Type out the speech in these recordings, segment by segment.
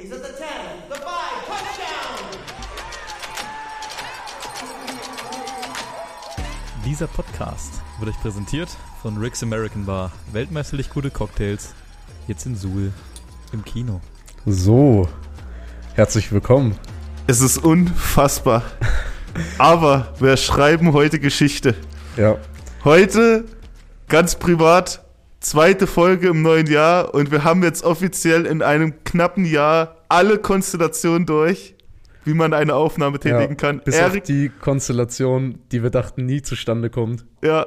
He's at the 10, the 5, touchdown! Dieser Podcast wird euch präsentiert von Rick's American Bar. Weltmeisterlich gute Cocktails. Jetzt in Suhl im Kino. So, herzlich willkommen. Es ist unfassbar. Aber wir schreiben heute Geschichte. Ja, Heute, ganz privat, zweite Folge im neuen Jahr und wir haben jetzt offiziell in einem knappen Jahr alle Konstellationen durch, wie man eine Aufnahme ja tätigen kann. bis auf Erik, die Konstellation, die wir dachten nie zustande kommt. ja,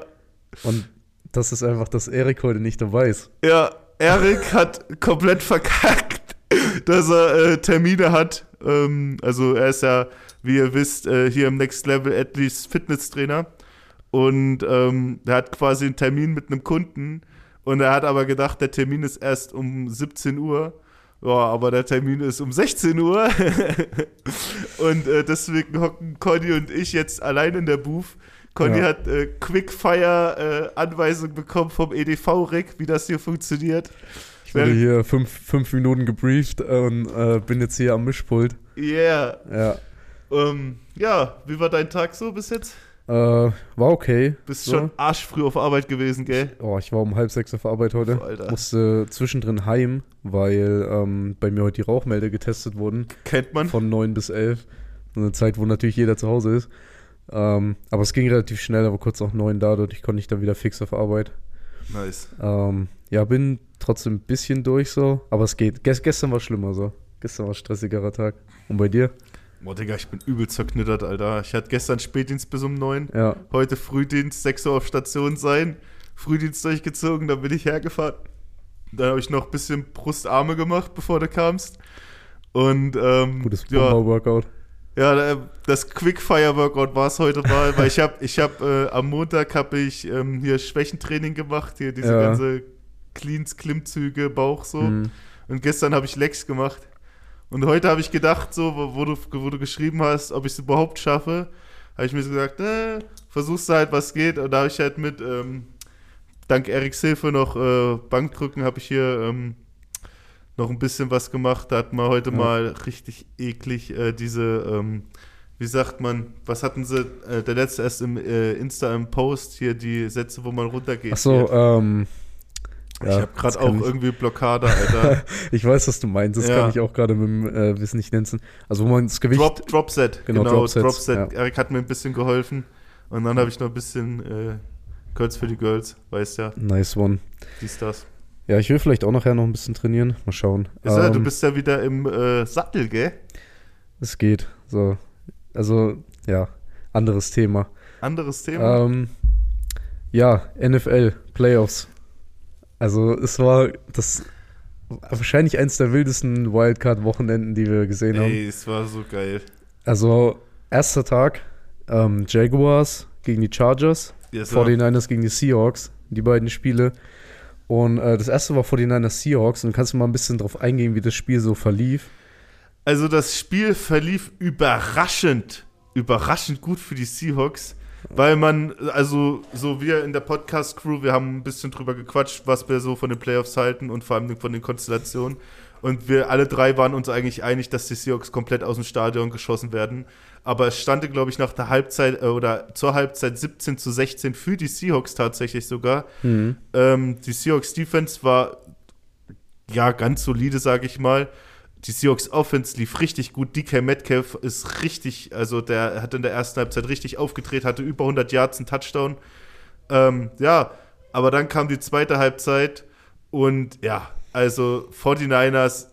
Und das ist einfach, dass Erik heute nicht dabei ist. ja, Erik hat komplett verkackt, dass er äh, Termine hat. Ähm, also er ist ja, wie ihr wisst, äh, hier im Next Level Athletes Fitnesstrainer. Und ähm, er hat quasi einen Termin mit einem Kunden. Und er hat aber gedacht, der Termin ist erst um 17 Uhr. Ja, aber der Termin ist um 16 Uhr. und äh, deswegen hocken Conny und ich jetzt allein in der Booth. Conny Ja. hat äh, Quickfire-Anweisung bekommen vom EDV-Rick, wie das hier funktioniert. Ich wurde hier fünf, fünf Minuten gebrieft und äh, bin jetzt hier am Mischpult. Yeah. Ja, Ähm, ja, wie war dein Tag so bis jetzt? Äh, war okay. Bist so. schon arschfrüh auf Arbeit gewesen, gell? Oh, ich war um halb sechs auf Arbeit heute. Alter. Musste zwischendrin heim, weil ähm, bei mir heute die Rauchmelder getestet wurden. Kennt man. Von neun bis elf. Eine Zeit, wo natürlich jeder zu Hause ist. Ähm, aber es ging relativ schnell, aber kurz nach neun da, dadurch konnte ich dann wieder fix auf Arbeit. Nice. Ähm, ja, bin trotzdem ein bisschen durch so, aber es geht. Ges gestern war schlimmer so. Gestern war ein stressigerer Tag. Und bei dir? Boah, Digga, ich bin übel zerknittert, Alter. Ich hatte gestern Spätdienst bis um 9. Ja. Heute Frühdienst, 6 Uhr auf Station sein. Frühdienst durchgezogen, dann bin ich hergefahren. Dann habe ich noch ein bisschen Brustarme gemacht, bevor du kamst. Und ähm, Gutes ja, Bomber-Workout. ja, das Quickfire-Workout war es heute mal, weil ich habe ich hab, äh, am Montag habe ich ähm, hier Schwächentraining gemacht, hier diese Ja. ganze Cleans, Klimmzüge, Bauch so. Mhm. Und gestern habe ich Legs gemacht. Und heute habe ich gedacht, so, wo, wo, du, wo du geschrieben hast, ob ich es überhaupt schaffe, habe ich mir so gesagt, äh, versuchst du halt, was geht. Und da habe ich halt mit, ähm, dank Eriks Hilfe noch äh, Bankdrücken, habe ich hier ähm, noch ein bisschen was gemacht. Da hat man heute Ja. mal richtig eklig äh, diese, ähm, wie sagt man, was hatten sie, äh, der letzte erst im äh, Insta im Post, hier die Sätze, wo man runtergeht. Achso, hier. ähm. Ich ja, habe gerade auch ich- irgendwie Blockade, Alter. Ich weiß, was du meinst. Das Ja. kann ich auch gerade mit dem äh, Wissen nicht nennen. Also, wo man das Gewicht. Drop, Dropset, Genau, genau, Dropset. ja. Erik hat mir ein bisschen geholfen. Und dann habe ich noch ein bisschen äh, Girls für die Girls, weißt ja, Nice one. dies, das. Ja, ich will vielleicht auch nachher noch ein bisschen trainieren. Mal schauen. Ist ja, du Ähm, bist ja wieder im äh, Sattel, gell? Es geht. So. Also, ja, anderes Thema. Anderes Thema. Ähm, ja, NFL, Playoffs. Also, es war das wahrscheinlich eins der wildesten Wildcard-Wochenenden, die wir gesehen haben. Ey, es war so geil. Also, erster Tag, ähm, Jaguars gegen die Chargers, Yes, sir. 49ers gegen die Seahawks, die beiden Spiele. Und äh, das erste war 49ers Seahawks. Und kannst du mal ein bisschen drauf eingehen, wie das Spiel so verlief? Also das Spiel verlief überraschend, überraschend gut für die Seahawks, weil man, also so wir in der Podcast-Crew, wir haben ein bisschen drüber gequatscht, was wir so von den Playoffs halten und vor allem von den Konstellationen. Und wir alle drei waren uns eigentlich einig, dass die Seahawks komplett aus dem Stadion geschossen werden. Aber es stand, glaube ich, nach der Halbzeit äh, oder zur Halbzeit 17 zu 16 für die Seahawks tatsächlich sogar. Mhm. Ähm, die Seahawks Defense war ja ganz solide, sage ich mal. Die Seahawks Offense lief richtig gut. DK Metcalf ist richtig, also der hat in der ersten Halbzeit richtig aufgedreht, hatte über 100 Yards, einen Touchdown. Ähm, ja, aber dann kam die zweite Halbzeit und ja, also 49ers,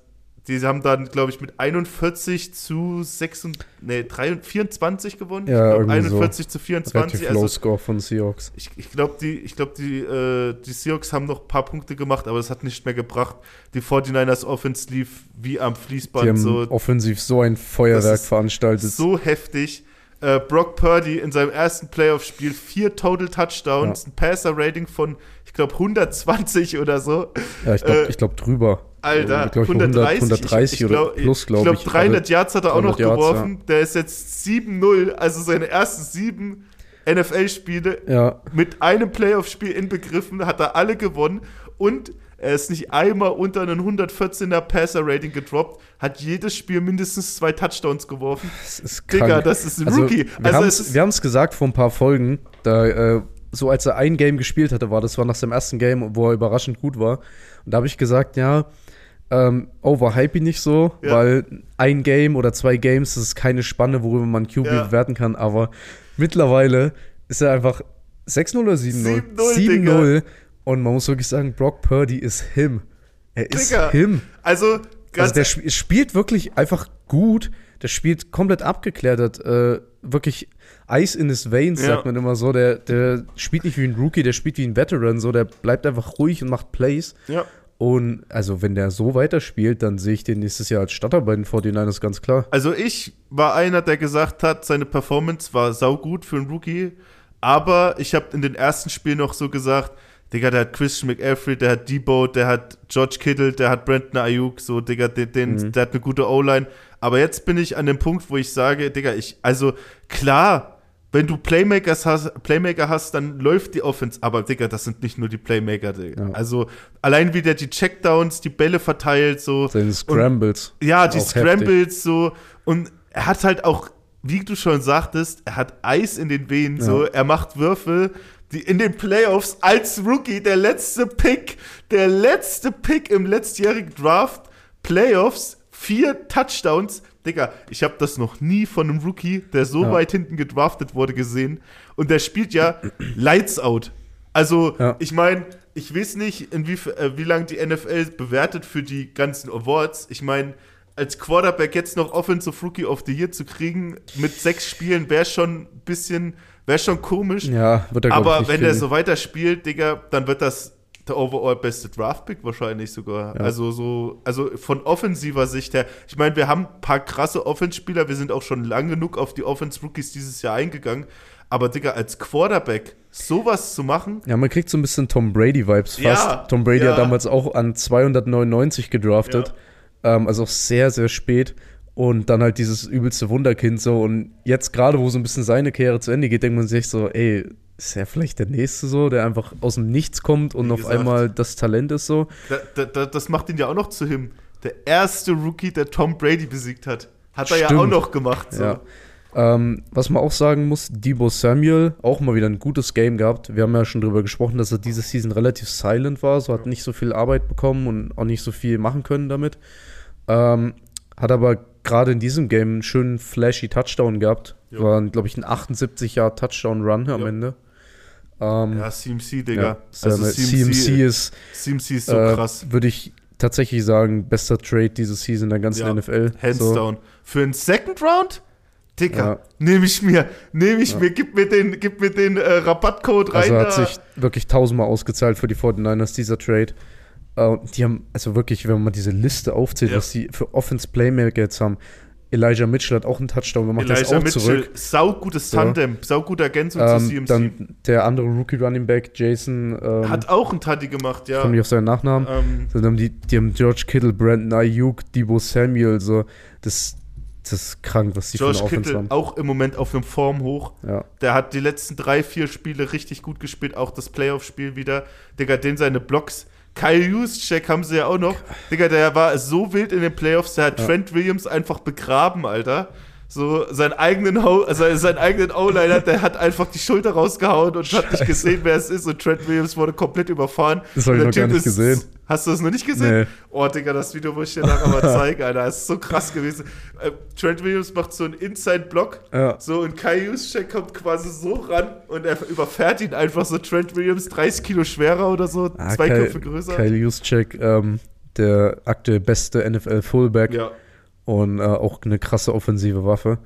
die haben dann, glaube ich, mit 41 zu 6, nee, 3, 24 gewonnen. Ja, ich glaub, irgendwie so. 41 zu 24. Relativ also low Score von Seahawks. ich, ich glaube, die, ich glaub, die, äh, die Seahawks haben noch ein paar Punkte gemacht, aber es hat nicht mehr gebracht. Die 49ers Offense lief wie am Die Fließband haben so, offensiv so ein Feuerwerk veranstaltet. so heftig. Äh, Brock Purdy in seinem ersten Playoff-Spiel vier Total Touchdowns, ein Passer-Rating von, glaube, 120 oder so. ja, ich glaube äh, glaub drüber. Alter, Ich glaub, 130, 130 oder glaub- plus, glaube Ich ich. glaube, 300 Yards hat er auch noch 300 Yards, geworfen. Der ist jetzt 7-0, also seine ersten sieben NFL-Spiele Ja, mit einem Playoff-Spiel inbegriffen, hat er alle gewonnen und Er ist nicht einmal unter einen 114er Passer-Rating gedroppt, hat jedes Spiel mindestens zwei Touchdowns geworfen. Das ist Digga, krank. das ist ein Also, Rookie. Wir Also, haben es gesagt vor ein paar Folgen, da, äh, so als er ein Game gespielt hatte, war das war nach seinem ersten Game, wo er überraschend gut war. Und da habe ich gesagt, ja, ähm, overhype ihn nicht so, Ja. weil ein Game oder zwei Games, das ist keine Spanne, worüber man QB Ja. bewerten kann, aber mittlerweile ist er einfach 6-0 oder 7-0? 7-0, 7-0. Und man muss wirklich sagen, Brock Purdy ist him. Er ist Digga, him. also, ganz Also der sp spielt wirklich einfach gut. Der spielt komplett abgeklärt. Hat, äh, wirklich Eis in his veins, Ja. sagt man immer so. Der, der spielt nicht wie ein Rookie, der spielt wie ein Veteran. So, der bleibt einfach ruhig und macht Plays. ja. Und also, wenn der so weiterspielt, dann sehe ich den nächstes Jahr als Starter bei den 49ers ganz klar. Also ich war einer, der gesagt hat, seine Performance war saugut für einen Rookie, aber ich habe in den ersten Spielen noch so gesagt, Digga, der hat Christian McAfee, der hat Debo, der hat George Kittle, der hat Brandon Ayuk, so, Digga, den, den, der hat eine gute O-Line. Aber jetzt bin ich an dem Punkt, wo ich sage, Digga, ich, also klar, wenn du Playmakers hast, Playmaker hast, dann läuft die Offense, aber Digga, das sind nicht nur die Playmaker, Digga. Ja. Also allein wie der die Checkdowns, die Bälle verteilt, so. Seine Scrambles. Ja, die Auch Scrambles so. Und er hat halt auch, wie du schon sagtest, er hat Eis in den Venen so. Ja. Er macht Würfe, die in den Playoffs als Rookie, der letzte Pick, der letzte Pick im letztjährigen Draft, Playoffs, vier Touchdowns. Digga, ich habe das noch nie von einem Rookie, der so Ja. weit hinten gedraftet wurde, gesehen. Und der spielt ja Lights Out. Also, Ja. ich meine, ich weiß nicht, inwief- äh, wie lange die NFL bewertet für die ganzen Awards. Ich meine, als Quarterback jetzt noch Offensive Rookie of the Year zu kriegen mit sechs Spielen wäre schon ein bisschen, wäre schon komisch. Ja, wird er, Aber wenn der kriegen. so weiterspielt, Digga, dann wird das der overall beste Draft-Pick wahrscheinlich sogar. Ja. Also so, also von offensiver Sicht her. Ich meine, wir haben ein paar krasse Offense-Spieler, wir sind auch schon lang genug auf die Offense-Rookies dieses Jahr eingegangen. Aber Digga, als Quarterback sowas zu machen, Ja, man kriegt so ein bisschen Tom Brady-Vibes fast. Ja, Tom Brady ja. hat damals auch an 299 gedraftet. Ähm, also auch sehr, sehr spät. Und dann halt dieses übelste Wunderkind so. Und jetzt gerade, wo so ein bisschen seine Karriere zu Ende geht, denkt man sich so, ey, ist er vielleicht der Nächste so, der einfach aus dem Nichts kommt und Wie auf gesagt. einmal das Talent ist so. da, da, da, das macht ihn ja auch noch zu ihm. Der erste Rookie, der Tom Brady besiegt hat. Hat er ja auch noch gemacht. So. Ja. Ähm, was man auch sagen muss, Debo Samuel, auch mal wieder ein gutes Game gehabt. Wir haben ja schon drüber gesprochen, dass er diese Season relativ silent war, so hat nicht so viel Arbeit bekommen und auch nicht so viel machen können damit. Ähm, hat aber gerade in diesem Game einen schönen flashy Touchdown gehabt. Ja. War, glaube ich, ein 78 Jahr Touchdown-Run am Ja. Ende. Ähm, Ja, CMC, Digga. ja, also CMC, CMC, ist, CMC ist so äh, krass. würde ich tatsächlich sagen, bester Trade diese Season der ganzen Ja, NFL. Hands so. down. Für einen Second Round? Dicker, Ja. nehme ich mir, nehme ich Ja. mir, gib mir den, gib mir den äh, Rabattcode rein. Also hat da. sich wirklich tausendmal ausgezahlt für die 49ers, dieser Trade. Äh, die haben, also wirklich, wenn man diese Liste aufzählt, was die für Offense Playmaker jetzt haben. Elijah Mitchell hat auch einen Touchdown gemacht, der ist Elijah auch Mitchell, zurück. saugutes Ja. Tandem, saugute Ergänzung zu Ähm, CMC. dann der andere Rookie Running Back, Jason, ähm, Hat auch einen Taddy gemacht, ja. komme nicht auf seinen Nachnamen. Ähm, Dann haben die, die haben George Kittle, Brandon Ayuk, Debo Samuel, so. Das, das ist krank, was die George für Kittle haben. auch im Moment auf einem Form hoch. Ja. Der hat die letzten drei, vier Spiele richtig gut gespielt, auch das Playoff-Spiel wieder. Digga, den seine Blocks. Kyle Juszczyk haben sie ja auch noch. Digga, der war so wild in den Playoffs, der hat Ja. Trent Williams einfach begraben, Alter. So, seinen eigenen, Ho also seinen eigenen O-Liner, der hat einfach die Schulter rausgehauen und hat nicht Scheiße. gesehen, wer es ist. Und Trent Williams wurde komplett überfahren. Das hab ich noch gar nicht gesehen. Hast du das noch nicht gesehen? Nee. Oh, Digga, das Video muss ich dir nachher mal zeigen, Alter. Das ist so krass gewesen. Äh, Trent Williams macht so einen Inside-Block. Ja. So, und Kai Juszczyk kommt quasi so ran und er überfährt ihn einfach so. Trent Williams 30 Kilo schwerer oder so, Ah, zwei Kyle- Köpfe größer. Kyle Juszczyk, ähm, der aktuell beste NFL-Fullback. ja. Und äh, auch eine krasse offensive Waffe.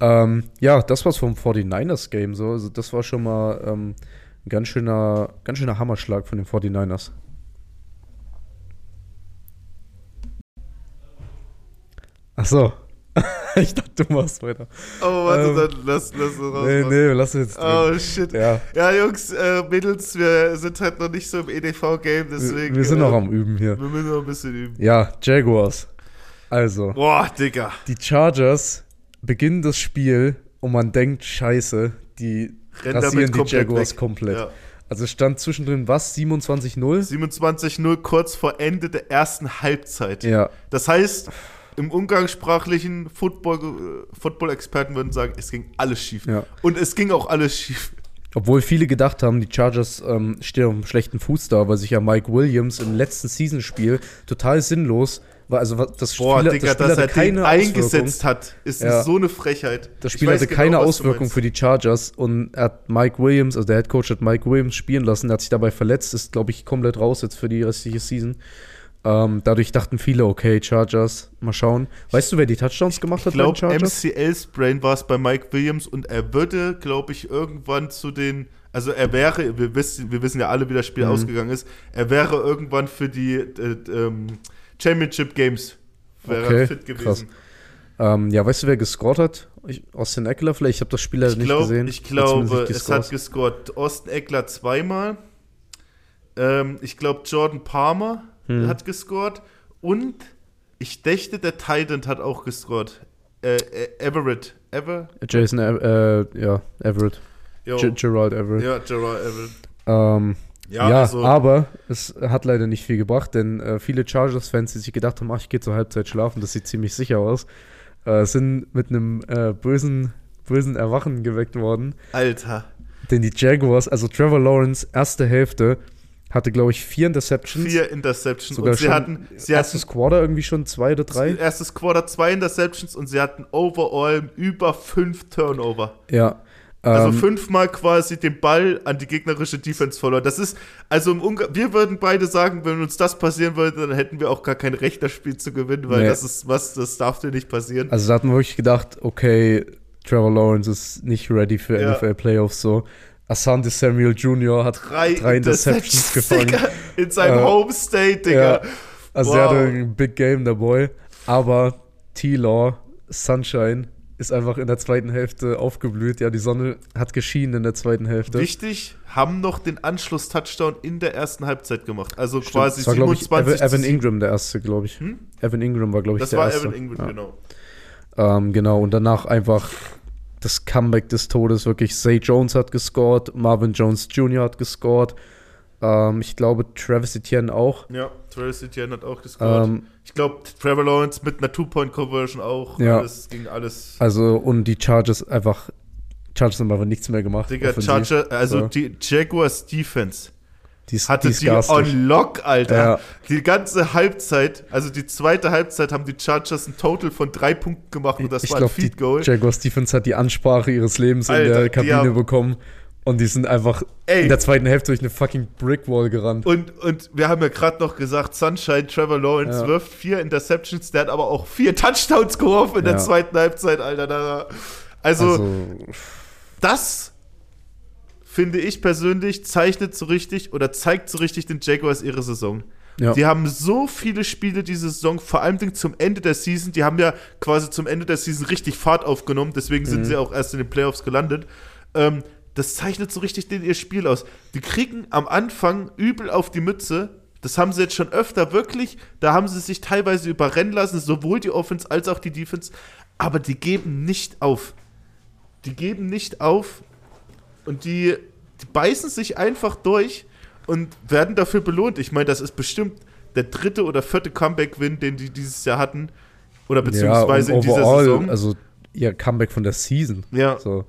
Ähm, ja, das war's vom 49ers-Game. So. Also das war schon mal ähm, ein ganz schöner, ganz schöner Hammerschlag von den 49ers. Ach so. ich dachte, du machst weiter. Oh, warte, Ähm, dann lass, lass es raus. Nee, nee, wir lassen jetzt drin. Oh, shit. Ja, Ja, Jungs, äh, Mädels, wir sind halt noch nicht so im EDV-Game, deswegen. wir, wir sind äh, noch am Üben hier. Wir müssen noch ein bisschen üben. Ja, Jaguars. Also, Boah, Digga. die Chargers beginnen das Spiel und man denkt, scheiße, die Renn rasieren die komplett Jaguars weg. komplett. Ja. Also es stand zwischendrin was? 27-0? 27-0 kurz vor Ende der ersten Halbzeit. Ja. Das heißt, im umgangssprachlichen Football, äh, Football-Experten würden sagen, es ging alles schief. Ja. Und es ging auch alles schief. Obwohl viele gedacht haben, die Chargers ähm, stehen auf einem schlechten Fuß da, weil sich ja Mike Williams im letzten Season-Spiel total sinnlos. Also das Boah, Spiel, Digga, das Spiel dass er keine eingesetzt hat, ist Ja. so eine Frechheit. Das Ich Spiel hatte genau, keine du Auswirkung für die Chargers und er hat Mike Williams, also der Head Coach hat Mike Williams spielen lassen, der hat sich dabei verletzt, ist glaube ich komplett raus jetzt für die restliche Season. Ähm, dadurch dachten viele, okay, Chargers, mal schauen. Weißt du, wer die Touchdowns gemacht Ich hat bei den glaube, Chargers? MCL-Sprain war es bei Mike Williams und er würde, glaube ich, irgendwann zu den, also er wäre, wir wissen, wir wissen ja alle, wie das Spiel Mhm. ausgegangen ist, er wäre irgendwann für die äh, ähm, Championship Games wäre Okay, fit gewesen. Ähm, ja, weißt du, wer gescored hat? Ich, Austin Eckler vielleicht? Ich habe das Spiel leider Ich, nicht gesehen. ich glaube, es hat gescored Austin Eckler zweimal. Ähm, ich glaube, Jordan Palmer Hm. hat gescored. Und ich dächte, der Titan hat auch gescored. Äh, äh, Everett. Ever? Jason, Ev- äh, ja, Everett. G Gerald Everett. Ja, Gerard Everett. Ähm, Ja, ja, also, aber es hat leider nicht viel gebracht, denn äh, viele Chargers-Fans, die sich gedacht haben, ach, ich gehe zur Halbzeit schlafen, das sieht ziemlich sicher aus, äh, sind mit einem äh, bösen, bösen Erwachen geweckt worden. Alter. Denn die Jaguars, also Trevor Lawrence, erste Hälfte, hatte, glaube ich, vier Interceptions. Vier Interceptions. Sogar und sie hatten, sie erstes hatten Quarter irgendwie schon zwei oder drei. erstes Quarter zwei Interceptions und sie hatten overall über fünf Turnover. Ja. Also ähm, fünfmal quasi den Ball an die gegnerische Defense verloren. Das ist, also wir würden beide sagen, wenn uns das passieren würde, dann hätten wir auch gar kein Recht, das Spiel zu gewinnen, weil Nee. das ist was, das darf dir nicht passieren. Also da hat man wirklich gedacht, okay, Trevor Lawrence ist nicht ready für Ja. NFL Playoffs so. Asante Samuel Jr. hat drei, Interceptions gefangen. Digga, in seinem Äh, Home State, Digga. Ja. Also Wow. er hatte ein Big Game, der Boy. Aber T-Law, Sunshine, ist einfach in der zweiten Hälfte aufgeblüht. Ja, die Sonne hat geschienen in der zweiten Hälfte. Wichtig, haben noch den Anschluss-Touchdown in der ersten Halbzeit gemacht. Also Stimmt. quasi das war, glaube ich, 27 Evan, Evan Ingram der erste, glaube ich. Hm? Evan Ingram war, glaube ich, Das der war erste. Evan Ingram, ja. genau. Ähm, genau, und danach einfach das Comeback des Todes. Wirklich, Zay Jones hat gescored, Marvin Jones Jr. hat gescored. Ähm, ich glaube, Travis Etienne auch. Ja, Travis Etienne hat auch gescored. Ähm, ich glaube, Trevor Lawrence mit einer Two-Point-Conversion auch. Ja. Alles ging alles. also, und die Chargers einfach. Chargers haben einfach nichts mehr gemacht. Digga. Charger, also Ja. die Jaguars Defense die hatte die die on lock, Alter. Ja. Die ganze Halbzeit, also die zweite Halbzeit, haben die Chargers ein Total von drei Punkten gemacht und das ich war ein glaube, die Feed Goal. Jaguars Defense hat die Ansprache ihres Lebens in Alter, der die Kabine haben- bekommen. Und die sind einfach Ey. in der zweiten Hälfte durch eine fucking Brickwall gerannt. Und, und wir haben ja gerade noch gesagt, Sunshine, Trevor Lawrence Ja. wirft vier Interceptions, der hat aber auch vier Touchdowns geworfen in der Ja. zweiten Halbzeit, Alter. Also, also das finde ich persönlich zeichnet so richtig oder zeigt so richtig den Jaguars ihre Saison. ja. Die haben so viele Spiele diese Saison, vor allem zum Ende der Season. Die haben ja quasi zum Ende der Season richtig Fahrt aufgenommen, deswegen Mhm. sind sie auch erst in den Playoffs gelandet. Ähm, das zeichnet so richtig den, ihr Spiel aus. Die kriegen am Anfang übel auf die Mütze. Das haben sie jetzt schon öfter wirklich. Da haben sie sich teilweise überrennen lassen, sowohl die Offense als auch die Defense. Aber die geben nicht auf. Die geben nicht auf und die, die beißen sich einfach durch und werden dafür belohnt. Ich meine, das ist bestimmt der dritte oder vierte Comeback-Win, den die dieses Jahr hatten. Oder beziehungsweise ja, in dieser Saison. Also ihr Comeback von der Season. ja, So,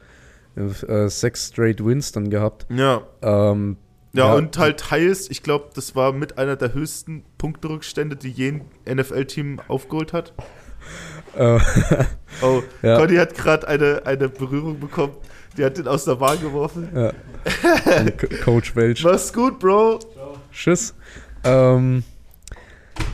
äh, sechs straight Wins dann gehabt. ja. Ähm, Ja, und halt teils, ich glaube, das war mit einer der höchsten Punkterückstände, die je ein NFL-Team aufgeholt hat. äh, Oh, Ja. Conny hat gerade eine, eine Berührung bekommen. Die hat den aus der Bahn geworfen. ja. Coach Welch. Mach's gut, Bro. Tschüss. Ähm,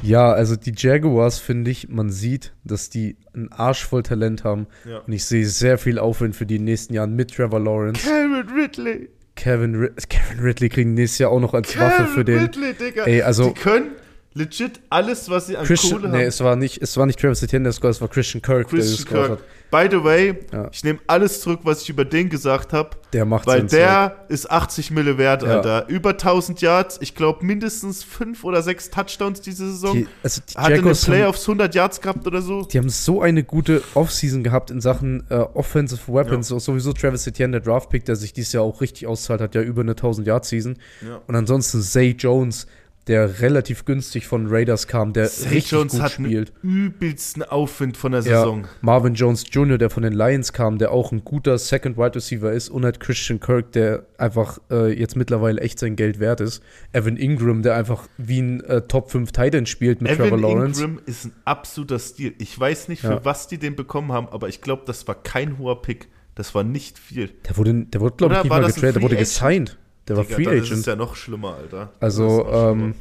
ja, also die Jaguars finde ich, man sieht, dass die einen Arsch voll Talent haben. Ja. Und ich sehe sehr viel Aufwind für die nächsten Jahren mit Trevor Lawrence. Kevin Ridley. Kevin, Rid Kevin Ridley kriegen nächstes Jahr auch noch als Waffe Kevin für den. Ridley, Digga. Ey, also- die können legit alles, was sie an Christian, Kohle nee, haben. es war nicht, es war nicht Travis Etienne, der scored, es war Christian Kirk, der Christian gescored Kirk. hat. By the way, Ja. ich nehme alles zurück, was ich über den gesagt habe, Der macht weil der ist 80 Mille wert, Ja. Alter. Über 1000 Yards, ich glaube mindestens 5 oder 6 Touchdowns diese Saison. Die, also die Hat in den haben, Playoffs 100 Yards gehabt oder so. die haben so eine gute Offseason gehabt in Sachen äh, Offensive Weapons. Auch Sowieso Travis Etienne, der Draftpick, der sich dieses Jahr auch richtig auszahlt, hat ja über eine 1000-Yard-Season. Ja. Und ansonsten Zay Jones, der relativ günstig von Raiders kam, der Zay richtig Jones gut hat spielt. einen übelsten Aufwind von der Ja, Saison. Marvin Jones Jr., der von den Lions kam, der auch ein guter Second Wide Receiver ist, und halt Christian Kirk, der einfach äh, jetzt mittlerweile echt sein Geld wert ist. Evan Ingram, der einfach wie ein äh, Top 5 Titan spielt mit Trevor Evan Lawrence. Ingram ist ein absoluter Stil. Ich weiß nicht, für Ja. was die den bekommen haben, aber ich glaube, das war kein hoher Pick. Das war nicht viel. Der wurde, der wurde glaube ich, nicht mal getradet, der wurde gesigned. Der war Digga, Free dann ist es Agent. ja noch schlimmer, Alter. Also, Das ist ähm,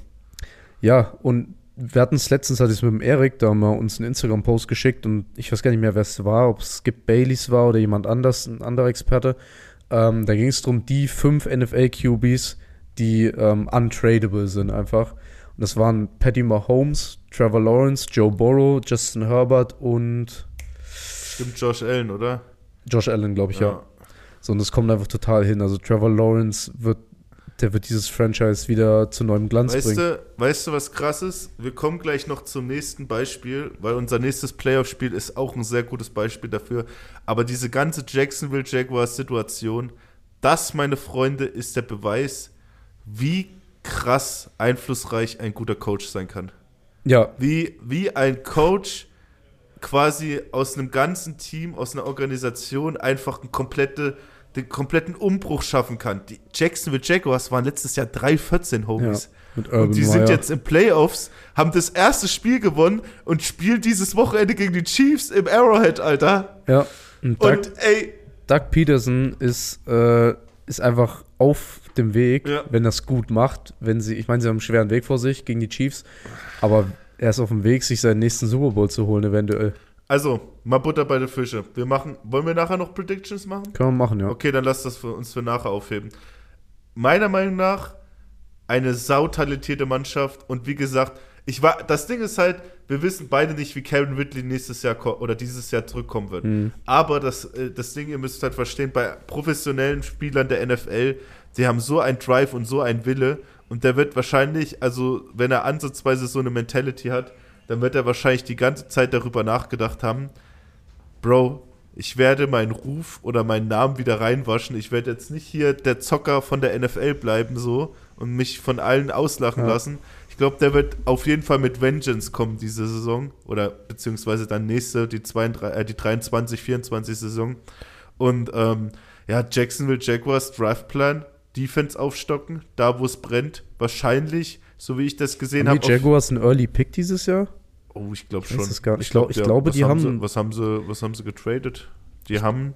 ja, und wir hatten es letztens, hatte ich es mit dem Erik, da haben wir uns einen Instagram-Post geschickt und ich weiß gar nicht mehr, wer es war, ob es Skip Baileys war oder jemand anders, ein anderer Experte. Ähm, da ging es darum, die fünf NFL-QBs, die ähm, untradable sind einfach. Und das waren Patty Mahomes, Trevor Lawrence, Joe Burrow, Justin Herbert und Stimmt Josh Allen, oder? Josh Allen, glaube ich, ja. So, und das kommt einfach total hin. Also Trevor Lawrence wird, der wird dieses Franchise wieder zu neuem Glanz Weißt bringen. du, weißt du, was krass ist? Wir kommen gleich noch zum nächsten Beispiel, weil unser nächstes Playoff-Spiel ist auch ein sehr gutes Beispiel dafür. Aber diese ganze Jacksonville Jaguars-Situation, das, meine Freunde, ist der Beweis, wie krass einflussreich ein guter Coach sein kann. Ja, Wie, wie ein Coach quasi aus einem ganzen Team, aus einer Organisation einfach einen komplette, den kompletten Umbruch schaffen kann. Die Jacksonville Jaguars waren letztes Jahr 3-14 ja. Homies. Urban Und die Meyer. sind jetzt im Playoffs, haben das erste Spiel gewonnen und spielen dieses Wochenende gegen die Chiefs im Arrowhead, Alter. Ja, und Doug, Und ey, Doug Peterson ist, äh, ist einfach auf dem Weg, Ja. wenn er es gut macht. Wenn sie, ich meine, sie haben einen schweren Weg vor sich gegen die Chiefs, aber er ist auf dem Weg, sich seinen nächsten Super Bowl zu holen, eventuell. Also, mal Butter bei den Fische. Wir machen, wollen wir nachher noch Predictions machen? Können wir machen, ja. Okay, dann lass das für uns für nachher aufheben. Meiner Meinung nach eine sautalentierte Mannschaft und wie gesagt, ich war, das Ding ist halt, wir wissen beide nicht, wie Kevin Ridley nächstes Jahr oder dieses Jahr zurückkommen wird. Mhm. Aber das, äh, das Ding, ihr müsst halt verstehen, bei professionellen Spielern der NFL, die haben so einen Drive und so einen Wille und der wird wahrscheinlich, also wenn er ansatzweise so eine Mentality hat, dann wird er wahrscheinlich die ganze Zeit darüber nachgedacht haben, Bro, ich werde meinen Ruf oder meinen Namen wieder reinwaschen. Ich werde jetzt nicht hier der Zocker von der NFL bleiben so und mich von allen auslachen Ja. lassen. Ich glaube, der wird auf jeden Fall mit Vengeance kommen diese Saison oder beziehungsweise dann nächste, die, 32, äh, die 23, 24 Saison. Und ähm, ja, Jacksonville Jaguars Draftplan, Defense aufstocken, da wo es brennt, wahrscheinlich, so wie ich das gesehen Haben habe. die Jaguars einen Early Pick dieses Jahr? Oh, ich glaube schon. gar nicht. Ich glaub- ich glaube, was die haben- Sie, was haben sie, was haben sie getradet? Die haben,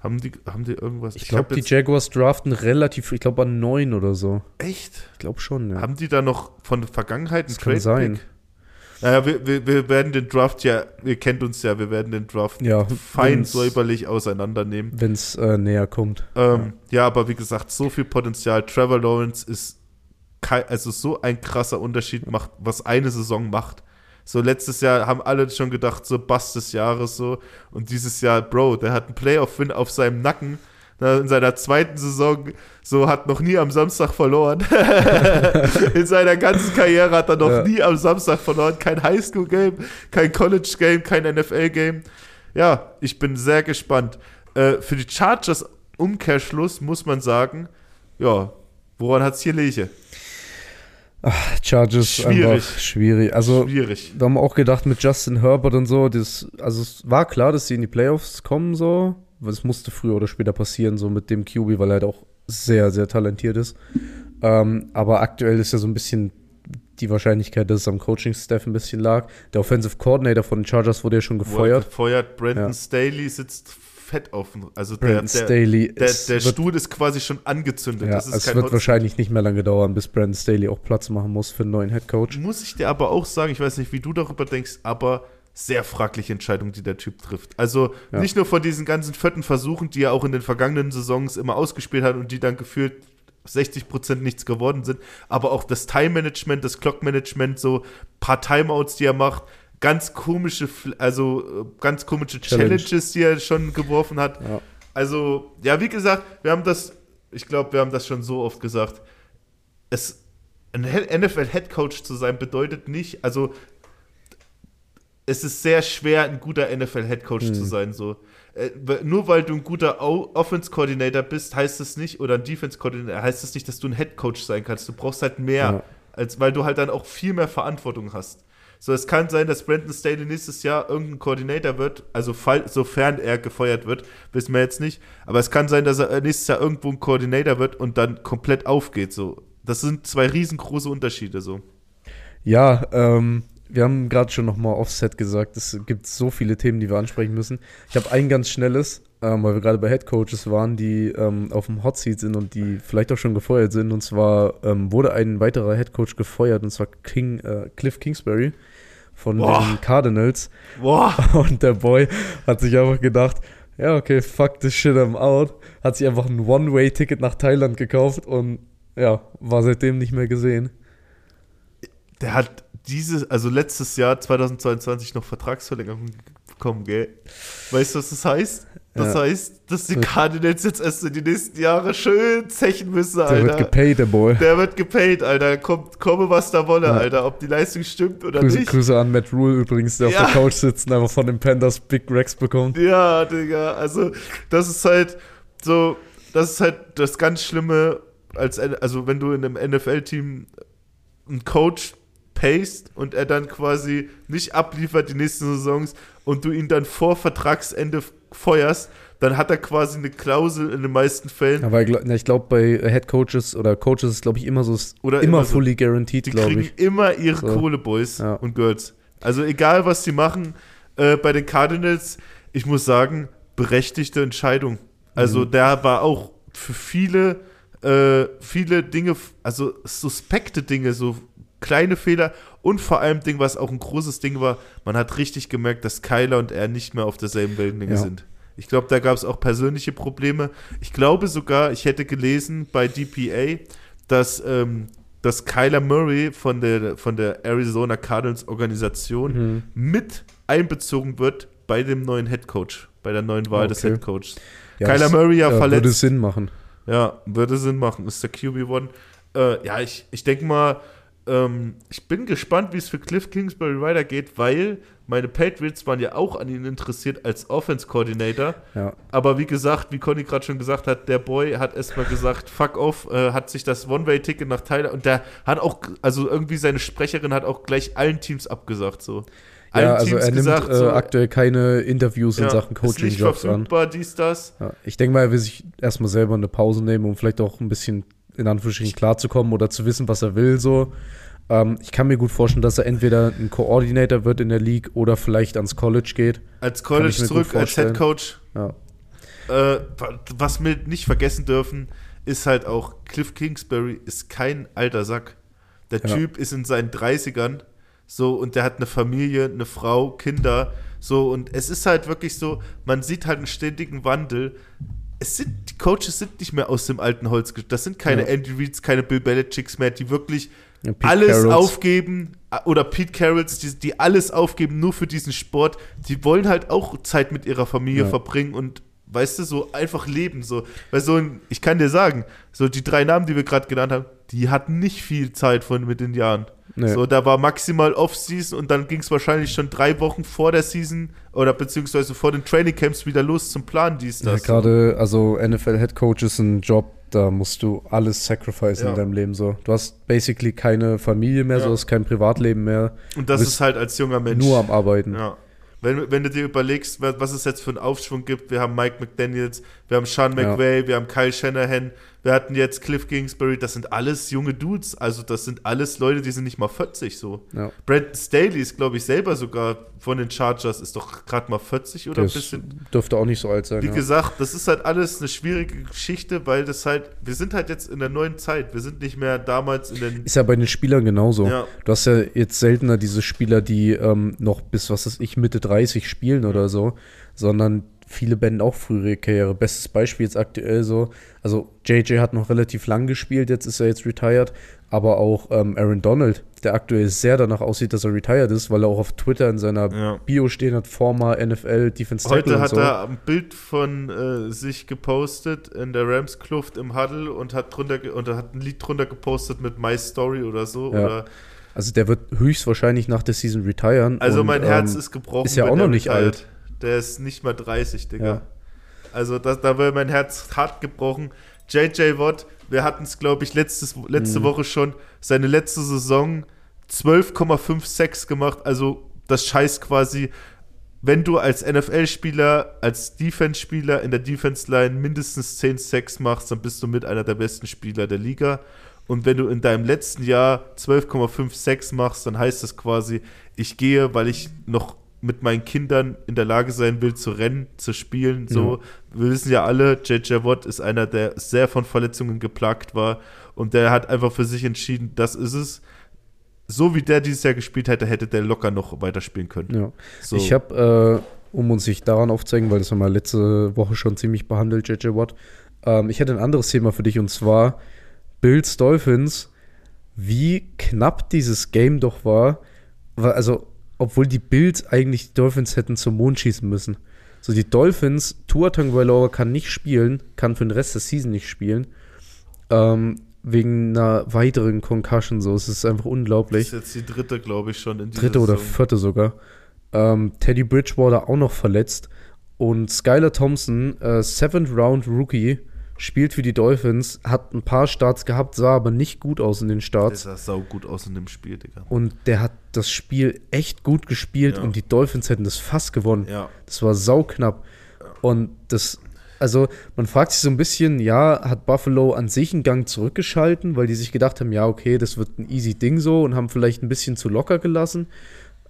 haben die, haben die irgendwas? Ich glaube, hab die Jaguars draften relativ, ich glaube an neun oder so. Echt? Ich glaube schon, ja. Haben die da noch von der Vergangenheit einen Das kann sein. Naja, wir, wir, wir werden den Draft ja, ihr kennt uns ja, wir werden den Draft Ja, fein säuberlich auseinandernehmen. Wenn es äh, näher kommt. Ähm, ja. aber wie gesagt, so viel Potenzial. Trevor Lawrence ist also so ein krasser Unterschied macht, was eine Saison macht. So letztes Jahr haben alle schon gedacht, so Bass des Jahres so. Und dieses Jahr, Bro, der hat einen Playoff-Win auf seinem Nacken. Na, In seiner zweiten Saison, so hat noch nie am Samstag verloren. In seiner ganzen Karriere hat er noch Ja. nie am Samstag verloren. Kein Highschool-Game, kein College-Game, kein NFL-Game. Ja, ich bin sehr gespannt. Äh, für die Chargers Umkehrschluss muss man sagen, ja, woran hat es hier Leche? Chargers Schwierig. einfach schwierig. Also, Schwierig. wir haben auch gedacht mit Justin Herbert und so, das, also es war klar, dass sie in die Playoffs kommen, so. weil Es musste früher oder später passieren, so mit dem QB, weil er halt auch sehr, sehr talentiert ist. Ähm, aber aktuell ist ja so ein bisschen die Wahrscheinlichkeit, dass es am Coaching-Staff ein bisschen lag. Der Offensive Coordinator von den Chargers wurde ja schon gefeuert. Gefeuert. Brandon Ja. Staley sitzt fett auf. dem- Also der, der, Staley. der, der Stuhl ist quasi schon angezündet. ja, es wird Hot- wahrscheinlich nicht mehr lange dauern, bis Brandon Staley auch Platz machen muss für einen neuen Headcoach. Muss ich dir aber auch sagen, ich weiß nicht, wie du darüber denkst, aber sehr fragliche Entscheidung, die der Typ trifft. Also Ja. nicht nur von diesen ganzen vierten Versuchen, die er auch in den vergangenen Saisons immer ausgespielt hat und die dann gefühlt 60% nichts geworden sind, aber auch das Time-Management, das Clock-Management, so paar Timeouts, die er macht, ganz komische, also äh, ganz komische Challenge. Challenges, die er schon geworfen hat. Ja. Also, ja, wie gesagt, wir haben das, ich glaube, wir haben das schon so oft gesagt. Es, ein NFL-Headcoach zu sein bedeutet nicht, also es ist sehr schwer, ein guter NFL-Headcoach Mhm. zu sein. So. Äh, nur weil du ein guter Offense-Coordinator bist, heißt es nicht, oder ein Defense-Coordinator, heißt es nicht, dass du ein Headcoach sein kannst. Du brauchst halt mehr, Ja. als, weil du halt dann auch viel mehr Verantwortung hast. So, es kann sein, dass Brandon Staley nächstes Jahr irgendein Coordinator wird, also fall, sofern er gefeuert wird, wissen wir jetzt nicht. Aber es kann sein, dass er nächstes Jahr irgendwo ein Coordinator wird und dann komplett aufgeht. So, das sind zwei riesengroße Unterschiede. So. Ja, ähm, wir haben gerade schon nochmal Offset gesagt, es gibt so viele Themen, die wir ansprechen müssen. Ich habe ein ganz schnelles, ähm, weil wir gerade bei Head Coaches waren, die ähm, auf dem Hot Seat sind und die vielleicht auch schon gefeuert sind. Und zwar ähm, wurde ein weiterer Head Coach gefeuert, und zwar King, äh, Cliff Kingsbury von Boah. den Cardinals. Boah, Und der Boy hat sich einfach gedacht, ja, okay, fuck this shit, I'm out. Hat sich einfach ein One-Way-Ticket nach Thailand gekauft und ja, war seitdem nicht mehr gesehen. der hat dieses, also letztes Jahr 2022 noch Vertragsverlängerung bekommen, gell? Weißt du, was das heißt? Das Ja. heißt, dass die Cardinals jetzt erst in die nächsten Jahre schön zechen müssen, Der Alter. wird gepaid, der Boy. Der wird gepaid, Alter. Kommt, komme, was da wolle, Ja. Alter. Ob die Leistung stimmt oder Grüße, nicht. Grüße an Matt Rule übrigens, der Ja. auf der Couch sitzt und einfach von den Pandas Big Rex bekommt. Ja, Digga. Also, das ist halt so, das ist halt das ganz Schlimme, als, also wenn du in einem NFL-Team einen Coach payst und er dann quasi nicht abliefert die nächsten Saisons und du ihn dann vor Vertragsende feuerst, dann hat er quasi eine Klausel in den meisten Fällen. Aber ich glaube, glaub, bei Head Coaches oder Coaches ist, glaube ich, immer so, Oder immer, immer so. fully guaranteed, Die glaube kriegen ich. immer ihre So. Kohle, Boys Ja. und Girls. Also egal, was sie machen, äh, bei den Cardinals, ich muss sagen, berechtigte Entscheidung. Also Mhm. der war auch für viele, äh, viele Dinge, also suspekte Dinge, so kleine Fehler und vor allem Ding, was auch ein großes Ding war, man hat richtig gemerkt, dass Kyler und er nicht mehr auf derselben Wellenlänge Ja. sind. Ich glaube, da gab es auch persönliche Probleme. Ich glaube sogar, ich hätte gelesen bei DPA, dass, ähm, dass Kyler Murray von der, von der Arizona Cardinals Organisation Mhm. mit einbezogen wird bei dem neuen Head Coach, bei der neuen Wahl des Okay. Head Coaches. Ja, Kyler Murray ja, Würde verletzt. Sinn machen. Ja, würde Sinn machen. Ist der QB1. Äh, ja, ich, ich denke mal, ähm, ich bin gespannt, wie es für Cliff Kingsbury weitergeht, weil meine Patriots waren ja auch an ihn interessiert als Offense-Coordinator. Ja. Aber wie gesagt, wie Conny gerade schon gesagt hat, der Boy hat erstmal gesagt, fuck off, äh, hat sich das One-Way-Ticket nach Thailand und der hat auch, also irgendwie seine Sprecherin hat auch gleich allen Teams abgesagt, so. Allen Ja, also er nimmt gesagt, äh, so, aktuell keine Interviews in ja, Sachen ist nicht Coaching-Jobs an. verfügbar, dies, das. Ja, ich denke mal, er will sich erstmal selber eine Pause nehmen, um vielleicht auch ein bisschen in Anführungsstrichen klarzukommen oder zu wissen, was er will. So. Ähm, ich kann mir gut vorstellen, dass er entweder ein Coordinator wird in der League oder vielleicht ans College geht. Als College zurück, als. Head Coach. Ja. Äh, wa- was wir nicht vergessen dürfen, ist halt auch, Cliff Kingsbury ist kein alter Sack. Der Ja. Typ ist in seinen 30ern, so, und der hat eine Familie, eine Frau, Kinder, so, und es ist halt wirklich so, man sieht halt einen ständigen Wandel. Es sind, die Coaches sind nicht mehr aus dem alten Holz. Das sind keine Ja. Andy Reids, keine Bill Belichicks mehr, die wirklich Ja, alles Carrolls. aufgeben oder Pete Carrolls, die, die alles aufgeben nur für diesen Sport. Die wollen halt auch Zeit mit ihrer Familie Ja. verbringen und weißt du, so einfach leben. So. Weil so ein, ich kann dir sagen, so die drei Namen, die wir gerade genannt haben, die hatten nicht viel Zeit von mit den Jahren. Nee. So, da war maximal Off-Season und dann ging es wahrscheinlich schon drei Wochen vor der Season oder beziehungsweise vor den Training Camps wieder los zum Plan, dies, Ja, das. Gerade, also NFL Head Coach ist ein Job, da musst du alles sacrifice Ja. in deinem Leben so. Du hast basically keine Familie mehr, Ja. so hast kein Privatleben mehr, und das ist halt als junger Mensch. nur am Arbeiten. Ja. Wenn, wenn du dir überlegst, wa- was es jetzt für einen Aufschwung gibt, wir haben Mike McDaniels, wir haben Sean Ja. McVay, wir haben Kyle Shanahan, wir hatten jetzt Cliff Kingsbury, das sind alles junge Dudes, also das sind alles Leute, die sind nicht mal 40 so. Ja. Brandon Staley ist, glaube ich, selber sogar von den Chargers, ist doch gerade mal 40 oder ein Das bisschen. dürfte auch nicht so alt sein. Wie ja. gesagt, das ist halt alles eine schwierige Geschichte, weil das halt, wir sind halt jetzt in der neuen Zeit, wir sind nicht mehr damals in den. Ist ja bei den Spielern genauso. Ja. Du hast ja jetzt seltener diese Spieler, die ähm, noch bis, was weiß ich, Mitte 30 spielen oder so, sondern viele beenden auch frühere Karriere. Bestes Beispiel jetzt aktuell so, also JJ hat noch relativ lang gespielt, jetzt ist er jetzt retired, aber auch ähm, Aaron Donald, der aktuell sehr danach aussieht, dass er retired ist, weil er auch auf Twitter in seiner Ja. Bio stehen hat, former NFL Defense Tackle Heute und hat so. er ein Bild von äh, sich gepostet in der Rams-Kluft im Huddle und hat drunter und hat ein Lied drunter gepostet mit My Story oder so. Ja. Oder, Also der wird höchstwahrscheinlich nach der Season retiren. also und, mein Herz ähm, ist gebrochen. ist ja auch noch nicht retired. alt. Der ist nicht mal 30, Digga. Ja. Also das, da wäre mein Herz hart gebrochen. JJ Watt, wir hatten es, glaube ich, letztes, Mhm. letzte Woche schon, seine letzte Saison 12,56 gemacht. Also das scheißt quasi, wenn du als NFL-Spieler, als Defense-Spieler in der Defense-Line mindestens 10 Sacks machst, dann bist du mit einer der besten Spieler der Liga. Und wenn du in deinem letzten Jahr 12,56 machst, dann heißt das quasi, ich gehe, weil ich noch mit meinen Kindern in der Lage sein will, zu rennen, zu spielen. So, wir wissen ja alle, JJ Watt ist einer, der sehr von Verletzungen geplagt war und der hat einfach für sich entschieden, das ist es. So wie der dieses Jahr gespielt hätte, hätte der locker noch weiterspielen können. Ja. So. Ich habe, äh, um uns sich daran aufzeigen, weil das haben wir letzte Woche schon ziemlich behandelt, JJ Watt, ähm, ich hätte ein anderes Thema für dich und zwar Bills Dolphins, wie knapp dieses Game doch war. War- Also, obwohl die Bills eigentlich die Dolphins hätten zum Mond schießen müssen. So, die Dolphins, Tua Tagovailoa kann nicht spielen, kann für den Rest der Season nicht spielen. Ähm, wegen einer weiteren Concussion, so. Es ist einfach das unglaublich ist jetzt die dritte, glaube ich, schon in dieser dritte oder Saison. vierte sogar. Ähm, Teddy Bridgewater auch noch verletzt. Und Skylar Thompson, äh, Seventh Round Rookie, spielt für die Dolphins, hat ein paar Starts gehabt, sah aber nicht gut aus in den Der Starts. sah sau gut aus in dem Spiel, Digga. Und der hat das Spiel echt gut gespielt Ja. und die Dolphins hätten das fast gewonnen. Ja. Das war sauknapp. Und das, also man fragt sich so ein bisschen, ja, hat Buffalo an sich einen Gang zurückgeschalten, weil die sich gedacht haben, ja, okay, das wird ein easy Ding so und haben vielleicht ein bisschen zu locker gelassen.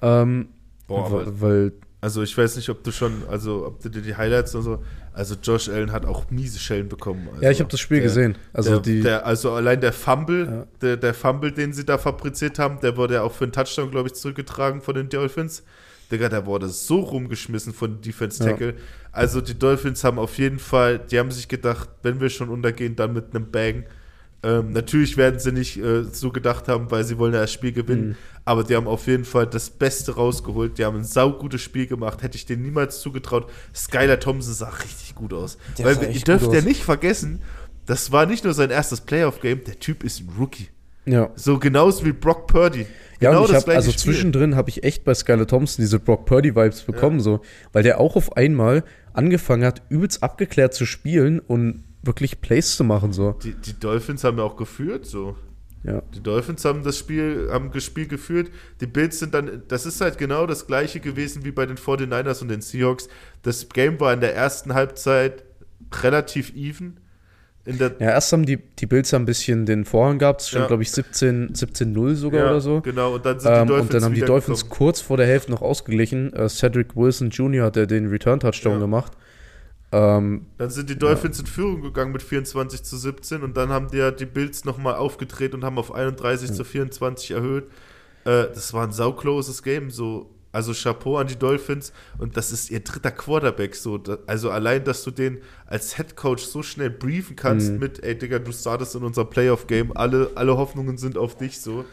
Ähm, Boah, weil, weil Also ich weiß nicht, ob du schon, also ob du dir die Highlights und so, also Josh Allen hat auch miese Schellen bekommen. Also ja, ich habe das Spiel der, gesehen. Also der, die, der, also allein der Fumble, Ja. der, der Fumble, den sie da fabriziert haben, der wurde ja auch für einen Touchdown, glaube ich, zurückgetragen von den Dolphins. Digga, der wurde so rumgeschmissen von Defense Ja. Tackle. Also die Dolphins haben auf jeden Fall, die haben sich gedacht, wenn wir schon untergehen, dann mit einem Bang. Ähm, natürlich werden sie nicht äh, so gedacht haben, weil sie wollen ja das Spiel gewinnen. Mhm. Aber die haben auf jeden Fall das Beste rausgeholt. Die haben ein saugutes Spiel gemacht. Hätte ich denen niemals zugetraut. Skylar Thompson sah richtig gut aus. Der weil wir- ihr dürft ja nicht vergessen, das war nicht nur sein erstes Playoff-Game, der Typ ist ein Rookie. ja. So genauso wie Brock Purdy. Ja, genau und ich das habe also Spiel. zwischendrin habe ich echt bei Skylar Thompson diese Brock Purdy Vibes bekommen so, weil der auch auf einmal angefangen hat, übelst abgeklärt zu spielen und wirklich Plays zu machen so. Die, die Dolphins haben ja auch geführt, so. Ja. Die Dolphins haben das Spiel, haben das Spiel geführt. Die Bills sind dann, das ist halt genau das gleiche gewesen wie bei den 49ers und den Seahawks. Das Game war in der ersten Halbzeit relativ even. In der, Ja, erst haben die, die Bills ein bisschen den Vorhang gehabt, es stand, Ja. glaube ich, 17 17-0 sogar Ja, oder so. Genau, und dann sind Ähm, die Dolphins und dann haben die. Dolphins kurz vor der Hälfte noch ausgeglichen. Äh, Cedric Wilson Jr. hat den Return-Touchdown gemacht. Ähm, Dann sind die Dolphins in Führung gegangen mit 24 zu 17 und dann haben die, ja die Bills nochmal aufgedreht und haben auf 31 zu 24 erhöht. Äh, das war ein saucloses Game, so. Also Chapeau an die Dolphins und das ist ihr dritter Quarterback, so. Also allein, dass du den als Head Coach so schnell briefen kannst Mhm. mit, ey Digga, du startest in unser Playoff-Game, alle, alle Hoffnungen sind auf dich, so.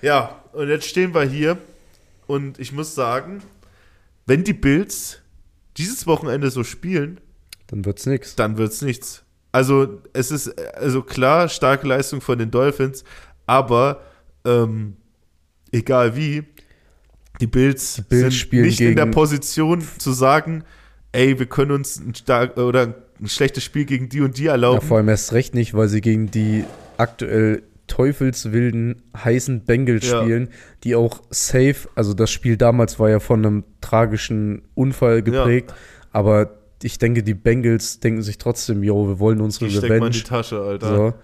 Ja, und jetzt stehen wir hier und ich muss sagen, wenn die Bills dieses Wochenende so spielen, dann wird's nix. dann wird's nichts. Also es ist also klar starke Leistung von den Dolphins, aber ähm, egal wie, die Bills, Bills sind nicht in der Position zu sagen, ey, wir können uns ein stark oder ein schlechtes Spiel gegen die und die erlauben. Ja, vor allem erst recht nicht, weil sie gegen die aktuell teufelswilden, heißen Bengals Ja. spielen, die auch safe, also das Spiel damals war ja von einem tragischen Unfall geprägt, aber ich denke, die Bengals denken sich trotzdem, yo, wir wollen unsere die steckt man in Revenge. die Tasche, Alter. So.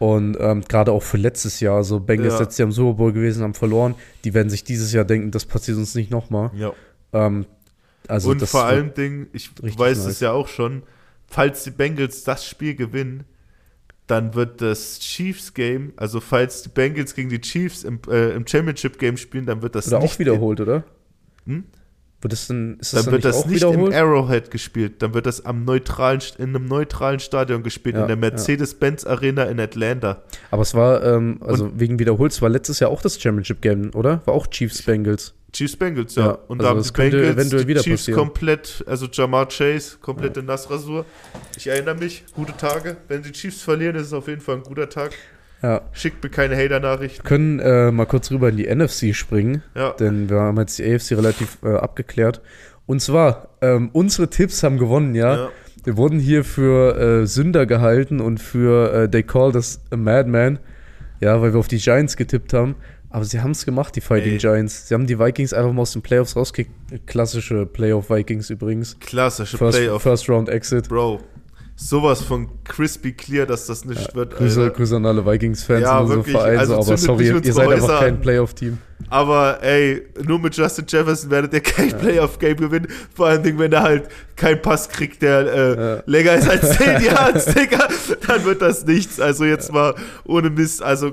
Und ähm, gerade auch für letztes Jahr, so Bengals Ja. letztes Jahr im Super Bowl gewesen, haben verloren, die werden sich dieses Jahr denken, das passiert uns nicht nochmal. Ja. Ähm, also und vor allen Dingen, ich weiß nice. es ja auch schon, falls die Bengals das Spiel gewinnen, dann wird das Chiefs Game, also falls die Bengals gegen die Chiefs im, äh, im Championship Game spielen, dann wird das oder nicht auch wiederholt, oder? Hm? Wird das denn, ist das Dann dann wird das auch nicht im? Arrowhead gespielt, dann wird das am neutralen, in einem neutralen Stadion gespielt, Ja, in der ja. Mercedes-Benz Arena in Atlanta. Aber es war, ähm, also wegen wiederholt, es war letztes Jahr auch das Championship-Game, oder? War auch Chiefs Bengals. Chiefs Bengals, ja. Ja, und also da haben das die Bengals eventuell wieder Chiefs passieren. komplett, also Jamar Chase, komplette Nassrasur. Ich erinnere mich, gute Tage. Wenn die Chiefs verlieren, ist es auf jeden Fall ein guter Tag. Ja. Schickt mir keine Hater-Nachrichten. Können äh, mal kurz rüber in die NFC springen, Ja. denn wir haben jetzt die AFC relativ äh, abgeklärt. Und zwar, ähm, unsere Tipps haben gewonnen, ja. Ja. Wir wurden hier für äh, Sünder gehalten und für äh, They Called Us a Madman, ja, weil wir auf die Giants getippt haben. Aber sie haben es gemacht, die Fighting Ey. Giants. Sie haben die Vikings einfach mal aus den Playoffs rausgekickt. Klassische Playoff-Vikings übrigens. Klassische First, Playoff. First Round Exit. Bro, sowas von crispy clear, dass das nicht wird. Grüße, Alter. Grüße an alle Vikings-Fans Ja, in unserem wirklich, Verein, also so, aber sorry, ihr, seid einfach kein. Playoff-Team. Aber ey, nur mit Justin Jefferson werdet ihr kein Playoff-Game gewinnen. Vor allen Dingen, wenn er halt keinen Pass kriegt, der äh, Ja. länger ist als 10 Yards, Digga, dann wird das nichts. Also jetzt mal ohne Mist. Also,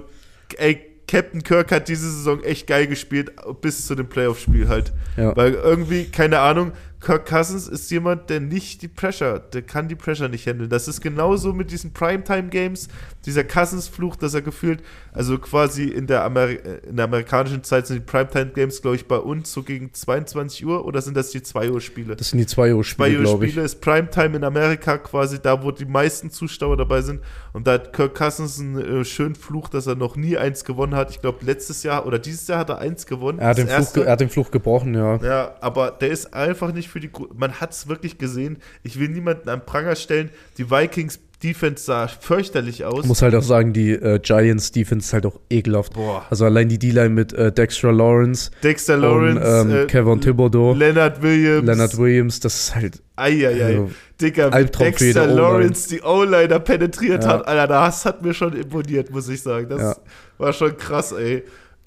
ey, Captain Kirk hat diese Saison echt geil gespielt, bis zu dem Playoff-Spiel halt. Ja. Weil irgendwie, keine Ahnung, Kirk Cousins ist jemand, der nicht die Pressure, der kann die Pressure nicht handeln. Das ist genauso mit diesen Primetime-Games, dieser Cousins-Fluch, dass er gefühlt, also quasi in der, Ameri äh, in der amerikanischen Zeit sind die Primetime-Games, glaube ich, bei uns so gegen 22 Uhr oder sind das die 2 Uhr Spiele? Das sind die zwei Uhr Zwei Spiele, Uhr glaube ich. Spiele ist Primetime in Amerika quasi da, wo die meisten Zuschauer dabei sind. Und da hat Kirk Cousins einen äh, schönen Fluch, dass er noch nie eins gewonnen hat. Ich glaube, letztes Jahr oder dieses Jahr hat er eins gewonnen. Er hat, den Fluch, er hat den Fluch gebrochen, ja. Ja, aber der ist einfach nicht für die. Gru- Man hat es wirklich gesehen. Ich will niemanden am Pranger stellen. Die Vikings Defense sah fürchterlich aus. Ich muss halt auch sagen, die äh, Giants Defense ist halt auch ekelhaft. Boah. Also allein die D-Line mit äh, Dexter Lawrence Dexter und Lawrence, ähm, äh, Kevin Thibodeau, Leonard Williams, Leonard Williams, das ist halt Eieiei. Also, wie Albtraum Dexter. Lawrence die O-Liner penetriert Ja. hat. Alter, das hat mir schon imponiert, muss ich sagen. Das Ja. war schon krass, ey.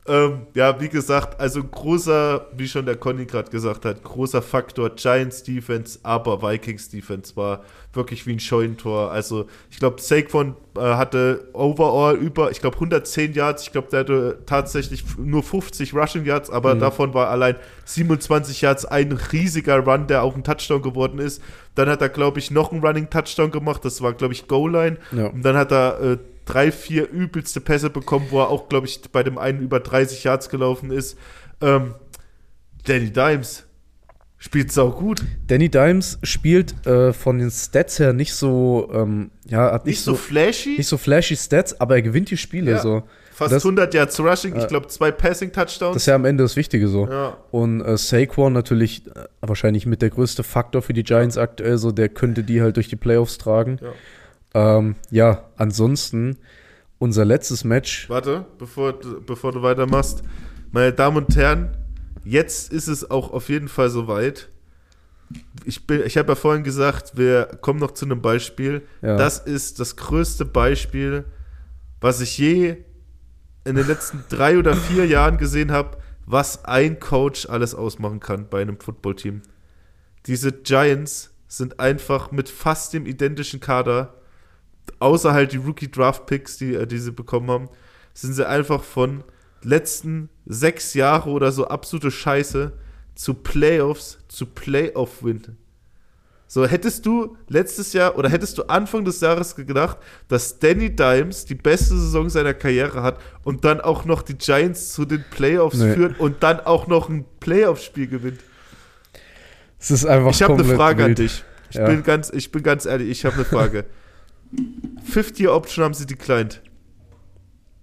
Ähm, ja, wie gesagt, also großer, wie schon der Conny gerade gesagt hat, großer Faktor Giants Defense, aber Vikings Defense war wirklich wie ein Scheunentor. Also ich glaube, Saquon äh, hatte overall über, ich glaube 110 Yards, ich glaube, der hatte tatsächlich nur 50 Rushing Yards, aber Mhm. davon war allein 27 Yards ein riesiger Run, der auch ein Touchdown geworden ist. Dann hat er, glaube ich, noch einen Running Touchdown gemacht, das war, glaube ich, Goal-Line. Ja. Und dann hat er äh, drei, vier übelste Pässe bekommen, wo er auch, glaube ich, bei dem einen über 30 Yards gelaufen ist. Ähm, Danny Dimes spielt sau gut. Danny Dimes spielt äh, von den Stats her nicht so, ähm, ja, hat Nicht, nicht, so, so, flashy, nicht so flashy Stats, aber er gewinnt die Spiele Ja. so. fast das- 100 Yards Rushing, ich Ja. glaube zwei Passing-Touchdowns. Das ist ja am Ende das Wichtige so. ja. Und äh, Saquon natürlich äh, wahrscheinlich mit der größte Faktor für die Giants aktuell, so der könnte die halt durch die Playoffs tragen. Ja, ähm, ja ansonsten unser letztes Match. Warte, bevor, du- bevor du weitermachst. Meine Damen und Herren, jetzt ist es auch auf jeden Fall soweit. Ich, bin- ich habe ja vorhin gesagt, wir kommen noch zu einem Beispiel. Ja. Das ist das größte Beispiel, was ich je in den letzten drei oder vier Jahren gesehen habe, was ein Coach alles ausmachen kann bei einem Footballteam. Diese Giants sind einfach mit fast dem identischen Kader, außer halt die Rookie-Draft-Picks, die, äh, die sie bekommen haben, sind sie einfach von letzten sechs Jahre oder so absolute Scheiße zu Playoffs, zu Playoff-Win. So, hättest du letztes Jahr oder hättest du Anfang des Jahres gedacht, dass Danny Dimes die beste Saison seiner Karriere hat und dann auch noch die Giants zu den Playoffs Nee. führt und dann auch noch ein Playoff-Spiel gewinnt? Es ist einfach Ich habe eine Frage an wild. dich. Ich, Ja. bin ganz, ich bin ganz ehrlich, ich habe eine Frage. 50-Year-Option haben sie declined.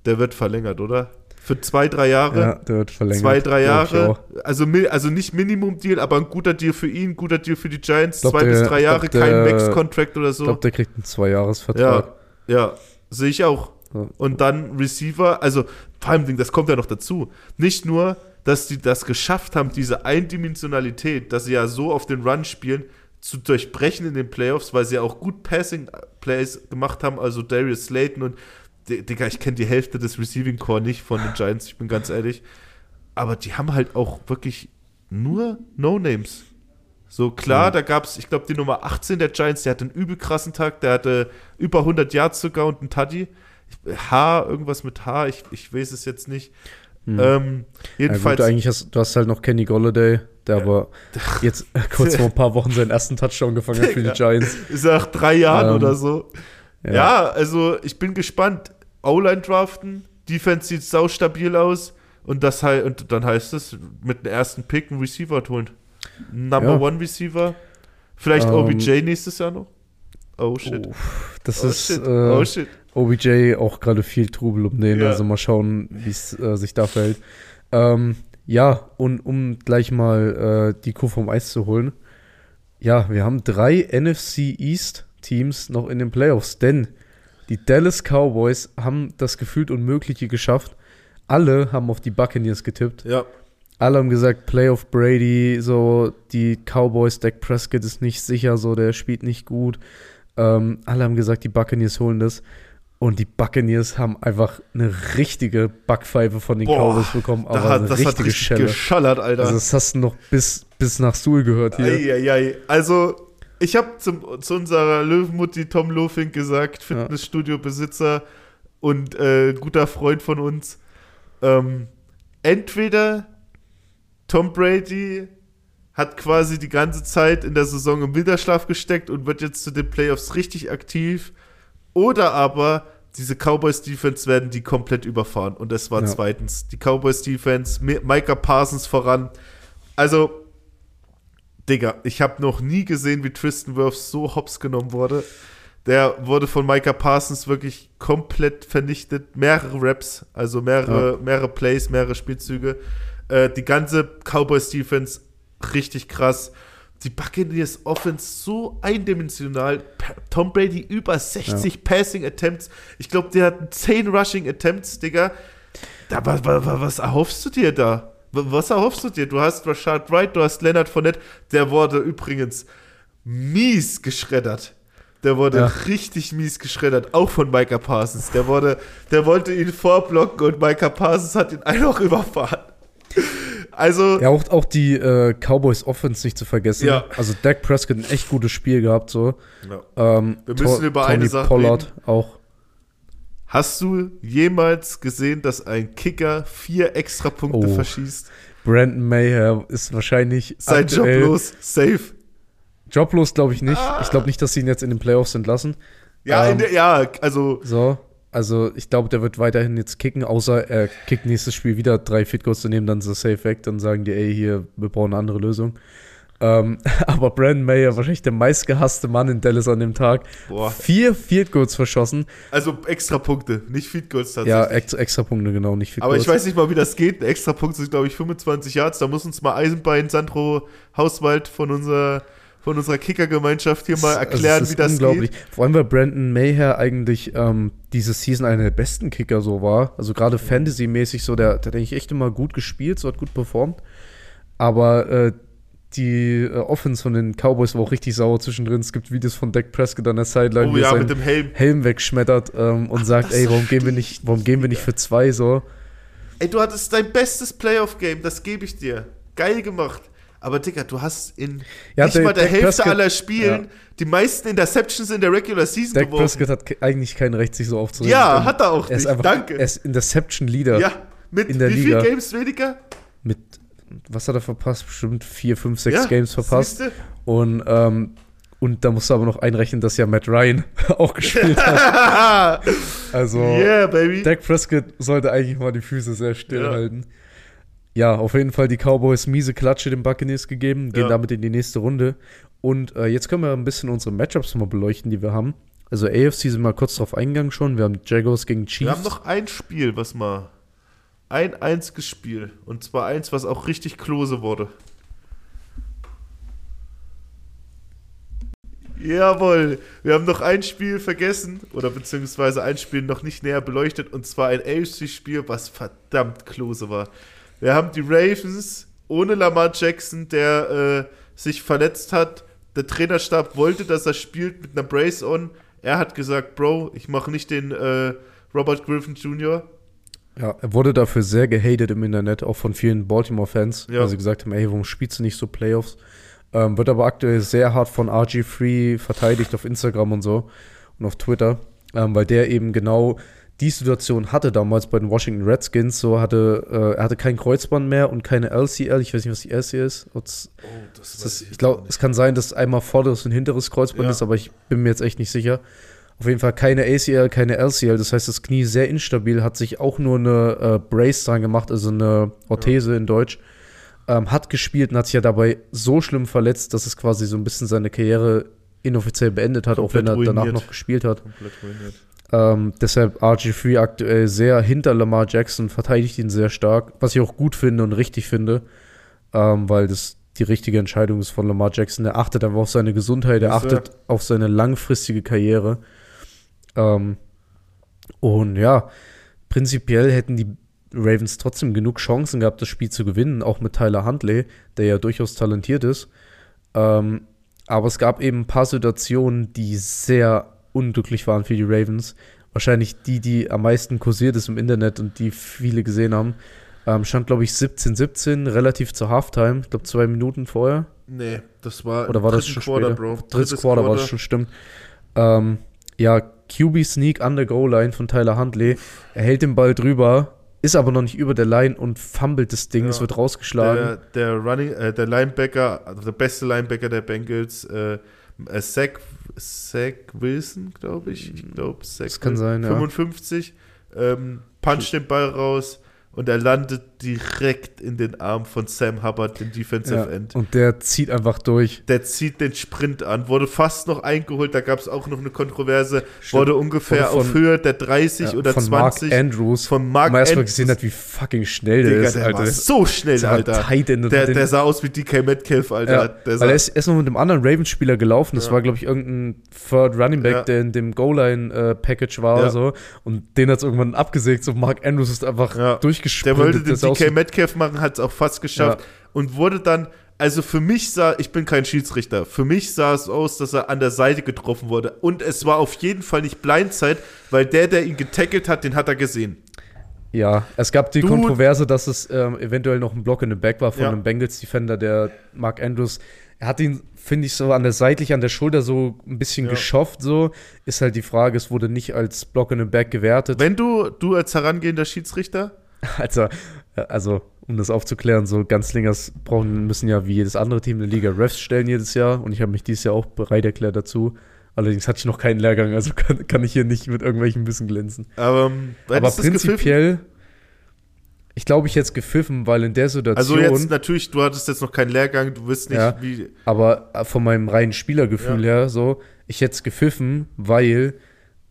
Der wird verlängert, oder? Für zwei, drei Jahre? Ja, der wird verlängert. Zwei, drei ich Jahre. Also, also nicht Minimum-Deal, aber ein guter Deal für ihn, guter Deal für die Giants. Glaub, zwei der- bis drei ich Jahre, glaub, kein Max-Contract oder Ich so. glaube, der kriegt einen Zweijahresvertrag. Ja, ja, sehe ich auch. Ja. Und dann Receiver, also vor allem, das kommt ja noch dazu. Nicht nur, dass die das geschafft haben, diese Eindimensionalität, dass sie ja so auf den Run spielen, zu durchbrechen in den Playoffs, weil sie ja auch gut Passing-Plays gemacht haben, also Darius Slayton und Di- Digga, ich kenne die Hälfte des Receiving Core nicht von den Giants, ich bin ganz ehrlich. Aber die haben halt auch wirklich nur No-Names. So klar, da gab es, ich glaube, die Nummer 18 der Giants, der hatte einen übel krassen Tag, der hatte über 100 Yards sogar und einen Tuddy. Ich- H, irgendwas mit H, ich, ich weiß es jetzt nicht. Hm. Ähm, Ja, gut, jedenfalls, eigentlich hast du hast halt noch Kenny Golladay, der Ja. aber jetzt kurz vor ein paar Wochen seinen ersten Touchdown gefangen hat für die. Giants. ist nach drei Jahren Ähm, oder so. Ja. also ich bin gespannt. O-Line draften, Defense sieht sau stabil aus und das und dann heißt es mit dem ersten Pick einen Receiver holen. Number Ja. One Receiver. Vielleicht Ähm, OBJ nächstes Jahr noch. Oh shit. Oh, das Oh ist shit. äh, oh shit. OBJ auch gerade viel Trubel um den, Ja. also mal schauen, wie es äh, sich da verhält. Ähm, ja, und um gleich mal äh, die Kuh vom Eis zu holen. Ja, wir haben drei NFC East Teams noch in den Playoffs, denn die Dallas Cowboys haben das gefühlt Unmögliche geschafft. Alle haben auf die Buccaneers getippt. Ja. Alle haben gesagt, Playoff Brady, so die Cowboys, Dak Prescott ist nicht sicher, so der spielt nicht gut. Ähm, alle haben gesagt, die Buccaneers holen das. Und die Buccaneers haben einfach eine richtige Backpfeife von den Boah, Cowboys bekommen, aber Da hat, eine das hat richtige richtig Schelle. geschallert, Alter. Also das hast du noch bis, bis nach Suhl gehört hier. Eieiei. Also, ich habe zu unserer Löwenmutti Tom Lofink gesagt, Fitnessstudio-Besitzer und äh, guter Freund von uns. Ähm, entweder Tom Brady hat quasi die ganze Zeit in der Saison im Winterschlaf gesteckt und wird jetzt zu den Playoffs richtig aktiv. Oder aber diese Cowboys-Defense werden die komplett überfahren. Und das war Ja. zweitens. Die Cowboys-Defense, Mi- Micah Parsons voran. Also, Digga, ich habe noch nie gesehen, wie Tristan Wirfs so hops genommen wurde. Der wurde von Micah Parsons wirklich komplett vernichtet. Mehrere Raps, also mehrere, mehrere Plays, mehrere Spielzüge. Äh, die ganze Cowboys-Defense richtig krass. Die Buccaneers Offense so eindimensional. Tom Brady über 60 Passing Attempts. Ich glaube, der hat 10 Rushing Attempts, Digga. Da, was, was, was erhoffst du dir da? Was erhoffst du dir? Du hast Rashad Wright, du hast Leonard Fournette. Der wurde übrigens mies geschreddert. Der wurde Ja. richtig mies geschreddert, auch von Micah Parsons. Der wurde, der wollte ihn vorblocken und Micah Parsons hat ihn einfach überfahren. Also, Ja, auch, auch die äh, Cowboys Offense nicht zu vergessen. Ja. Also Dak Prescott ein echt gutes Spiel gehabt, so. Ja. Ähm, Wir müssen To- über eine Sache Pollard auch. hast du jemals gesehen, dass ein Kicker vier Extrapunkte Oh. verschießt? Brandon Mayher ist wahrscheinlich Sein Job aktuell- los, safe. Joblos glaube ich nicht. Ich glaube nicht, dass sie ihn jetzt in den Playoffs entlassen. Ja, in Ähm, der, ja, also So, also ich glaube, der wird weiterhin jetzt kicken, außer er kickt nächstes Spiel wieder drei Fit Goals daneben, dann ist er safe weg, dann sagen die, ey, hier, wir brauchen eine andere Lösung. Ähm, aber Brandon Mayer, wahrscheinlich der meistgehasste Mann in Dallas an dem Tag, Boah. vier Field Goals verschossen. Also extra Punkte, nicht Feed Goals tatsächlich. Ja, extra, extra Punkte, genau, nicht Field Aber Goals. ich weiß nicht mal, wie das geht. Ein extra Punkt sind, glaube ich, 25 Yards. Da muss uns mal Eisenbein Sandro Hauswald von unserer, von unserer Kicker-Gemeinschaft hier mal Also, erklären, ist wie das unglaublich. geht. Vor allem, weil Brandon Mayher eigentlich ähm, diese Season einer der besten Kicker so war. Also gerade Fantasy-mäßig so, der, der hat eigentlich echt immer gut gespielt, so hat gut performt. Aber äh, die äh, Offense von den Cowboys war auch richtig sauer zwischendrin. Es gibt Videos von Dak Prescott an der Sideline, Oh er ja, mit dem Helm. Helm wegschmettert ähm, und sagt, das ey, ist warum gehen wir nicht, warum gehen wir nicht für zwei so? Ey, du hattest dein bestes Playoff-Game, das gebe ich dir. Geil gemacht. Aber Digga, du hast in Ja, nicht der- mal der Dak Hälfte Prescott- aller Spielen ja. die meisten Interceptions in der Regular Season Dak geworfen. Prescott hat eigentlich kein Recht, sich so aufzuregen. Ja, hat er auch er nicht. einfach, Danke. Er ist Interception-Leader. ja, mit in der wie Liga. viel Games weniger? Mit, was hat er verpasst? Bestimmt vier, fünf, sechs Ja, Games verpasst. siehste? Und, ähm, und da musst du aber noch einrechnen, dass ja Matt Ryan auch gespielt hat. Also, yeah. Dak Prescott sollte eigentlich mal die Füße sehr still Ja. halten. Ja, auf jeden Fall die Cowboys miese Klatsche den Buccaneers gegeben, gehen Ja. damit in die nächste Runde. Und äh, jetzt können wir ein bisschen unsere Matchups mal beleuchten, die wir haben. Also AFC sind wir kurz drauf eingegangen schon. Wir haben Jaguars gegen Chiefs. Wir haben noch ein Spiel, was mal. Ein einziges Spiel. Und zwar eins, was auch richtig klose wurde. Jawohl, wir haben noch ein Spiel vergessen oder beziehungsweise ein Spiel noch nicht näher beleuchtet und zwar ein AFC-Spiel, was verdammt klose war. Wir haben die Ravens ohne Lamar Jackson, der äh, sich verletzt hat. Der Trainerstab wollte, dass er spielt mit einer Brace on. Er hat gesagt, Bro, ich mache nicht den äh, Robert Griffin Jr. Ja, er wurde dafür sehr gehatet im Internet, auch von vielen Baltimore-Fans, Ja. weil sie gesagt haben, ey, warum spielst du nicht so Playoffs? Ähm, wird aber aktuell sehr hart von RG3 verteidigt auf Instagram und so und auf Twitter, ähm, weil der eben genau die Situation hatte damals bei den Washington Redskins. So hatte, äh, er hatte kein Kreuzband mehr und keine LCL. Ich weiß nicht, was die LCL ist. Oh, das das, ich glaube, es kann sein, dass einmal vorderes und hinteres Kreuzband Ja. ist, aber ich bin mir jetzt echt nicht sicher. Auf jeden Fall keine ACL, keine LCL. Das heißt, das Knie sehr instabil, hat sich auch nur eine äh, Brace dran gemacht, also eine Orthese in Deutsch. Ähm, hat gespielt und hat sich ja dabei so schlimm verletzt, dass es quasi so ein bisschen seine Karriere inoffiziell beendet hat, auch wenn Komplett er danach ruiniert. noch gespielt hat. komplett ruiniert. Ähm, deshalb RG3 aktuell sehr hinter Lamar Jackson, verteidigt ihn sehr stark, was ich auch gut finde und richtig finde, ähm, weil das die richtige Entscheidung ist von Lamar Jackson. Er achtet einfach auf seine Gesundheit, er achtet auf seine langfristige Karriere. Ähm, und ja, prinzipiell hätten die Ravens trotzdem genug Chancen gehabt, das Spiel zu gewinnen, auch mit Tyler Huntley, der ja durchaus talentiert ist. Ähm, aber es gab eben ein paar Situationen, die sehr unglücklich waren für die Ravens. Wahrscheinlich die, die am meisten kursiert ist im Internet und die viele gesehen haben. Ähm, stand, glaube ich, 17-17, relativ zur Halftime. Ich glaube, zwei Minuten vorher. Nee, das war Oder war das schon Quarter, später? Bro. Drittes Quarter war das schon, stimmt. Ähm, ja, QB-Sneak an der Goal-Line von Tyler Huntley. Er hält den Ball drüber, ist aber noch nicht über der Line und fummelt das Ding. Ja. Es wird rausgeschlagen. Der, der Running, äh, der Linebacker, also der beste Linebacker der Bengals, äh, äh, Zach, Wilson, glaube ich. Ich glaube, Zach Das kann sein, ja. 55, ähm, puncht den Ball raus und er landet direkt in den Arm von Sam Hubbard, dem Defensive ja, End. und der zieht einfach durch. Der zieht den Sprint an, wurde fast noch eingeholt, da gab es auch noch eine Kontroverse, Stimmt. wurde ungefähr von- auf Höhe der 30 Ja, oder von 20 Mark Andrews. von Mark man erstmal Andrews. gesehen hat, wie fucking schnell der Digga, ist, der Alter. war so schnell, Der war Alter. Der, den- der sah aus wie DK Metcalf, Alter. Ja, weil er ist erst noch mit einem anderen Ravens-Spieler gelaufen. Das war, glaube ich, irgendein Third Running Back, der in dem Goal-Line-Package war Ja. oder so. Und den hat es irgendwann abgesägt. So Mark Andrews ist einfach Ja. Durchgesprintet. Der wollte den DK Metcalf machen, hat es auch fast geschafft und wurde dann, also für mich sah, ich bin kein Schiedsrichter, für mich sah es aus, dass er an der Seite getroffen wurde und es war auf jeden Fall nicht Blindside, weil der, der ihn getackelt hat, den hat er gesehen. Ja, es gab die Du- Kontroverse, dass es ähm, eventuell noch ein Block in the Back war von Ja. einem Bengals-Defender, der Mark Andrews. Er hat ihn, finde ich, so an der seitlich an der Schulter so ein bisschen Ja. geschofft. So ist halt die Frage, es wurde nicht als Block in the Back gewertet. Wenn du, du als herangehender Schiedsrichter, Also, äh, also, um das aufzuklären, so Ganzlingers brauchen, müssen ja wie jedes andere Team in der Liga Refs stellen jedes Jahr und ich habe mich dieses Jahr auch bereit erklärt dazu. Allerdings hatte ich noch keinen Lehrgang, also kann, kann ich hier nicht mit irgendwelchen Wissen glänzen. aber, ähm, Aber prinzipiell, ich glaube, ich jetzt gepfiffen, weil in der Also Situation, jetzt natürlich, du hattest jetzt noch keinen Lehrgang, du wirst nicht, Ja. wie, aber äh, von meinem reinen Spielergefühl Ja. her, so, ich hätte es gepfiffen, weil,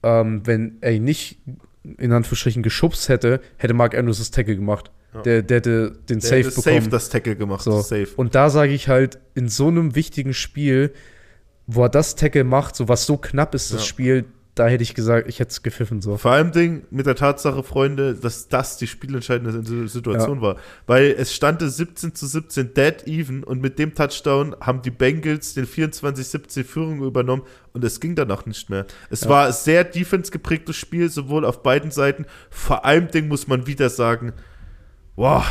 ähm, wenn er ihn nicht in Anführungsstrichen geschubst hätte, hätte Mark Andrews das Tackle gemacht. Ja. Der, der hätte den der Safe hätte bekommen. safe das Tackle gemacht, So. safe. Und da sage ich halt, in so einem wichtigen Spiel, wo er das Tackle macht, so was so knapp ist, das Ja. Spiel, da hätte ich gesagt, ich hätte es gepfiffen so. Vor allem Ding mit der Tatsache, Freunde, dass das die spielentscheidende Si- Situation war. Weil es stande 17 zu 17 dead even und mit dem Touchdown haben die Bengals den 24-17 Führung übernommen und es ging danach nicht mehr. Es Ja. war sehr defense geprägtes Spiel, sowohl auf beiden Seiten. Vor allem Ding muss man wieder sagen, wow,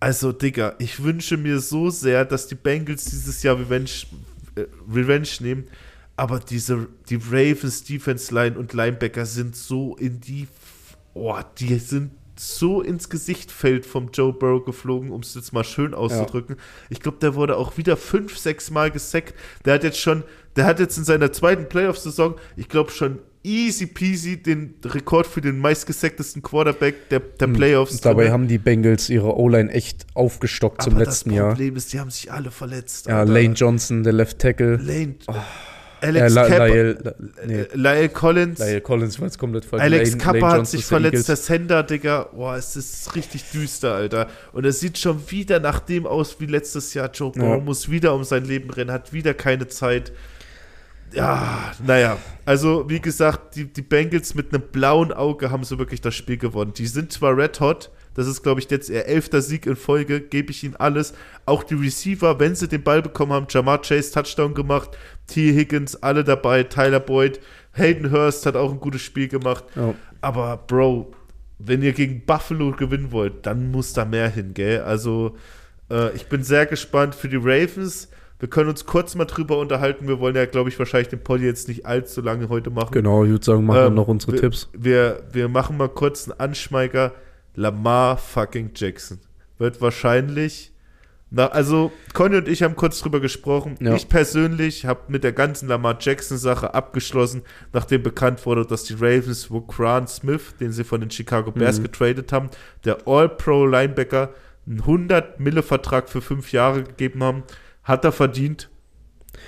also Digga, ich wünsche mir so sehr, dass die Bengals dieses Jahr Revenge, äh, Revenge nehmen. Aber diese, die Ravens Defense Line und Linebacker sind so in die, oh, die sind so ins Gesichtfeld vom Joe Burrow geflogen, um es jetzt mal schön auszudrücken. Ich glaube, der wurde auch wieder fünf, sechs Mal gesackt. Der hat jetzt schon, der hat jetzt in seiner zweiten Playoff-Saison, ich glaube schon easy peasy den Rekord für den meistgesacktesten Quarterback der, der Playoffs. Und dabei drinne. haben die Bengals ihre O-Line echt aufgestockt zum Aber letzten das Jahr. Problem ist, die haben sich alle verletzt. Ja, Alter. Lane Johnson, der Left Tackle. Lane. Äh, Alex La- Kappa. Nee, äh, Lyle Collins. Lyle Collins war jetzt komplett falsch. Alex Lane- Kappa Lane hat sich verletzt, der Sender, Digga. Boah, es ist richtig düster, Alter. Und es sieht schon wieder nach dem aus wie letztes Jahr. Joe Burrow Ja. muss wieder um sein Leben rennen, hat wieder keine Zeit. Ja, naja. Also, wie gesagt, die, die Bengals mit einem blauen Auge haben so wirklich das Spiel gewonnen. Die sind zwar red hot, das ist, glaube ich, jetzt ihr elfter Sieg in Folge, gebe ich ihnen alles. Auch die Receiver, wenn sie den Ball bekommen haben, Jamar Chase Touchdown gemacht, T. Higgins, alle dabei, Tyler Boyd, Hayden Hurst hat auch ein gutes Spiel gemacht. Ja. Aber Bro, wenn ihr gegen Buffalo gewinnen wollt, dann muss da mehr hin, gell? Also, äh, ich bin sehr gespannt für die Ravens. Wir können uns kurz mal drüber unterhalten. Wir wollen ja, glaube ich, wahrscheinlich den Pod jetzt nicht allzu lange heute machen. Genau, ich würde sagen, machen wir Ähm, noch unsere wir, Tipps. Wir, wir machen mal kurz einen Anschmeiger. Lamar fucking Jackson wird wahrscheinlich. Na, also, Conny und ich haben kurz drüber gesprochen. Ja. Ich persönlich habe mit der ganzen Lamar Jackson-Sache abgeschlossen, nachdem bekannt wurde, dass die Ravens wo Grant Smith, den sie von den Chicago Bears Mhm. getradet haben, der All-Pro-Linebacker, einen 100-Mille-Vertrag für fünf Jahre gegeben haben, hat er verdient.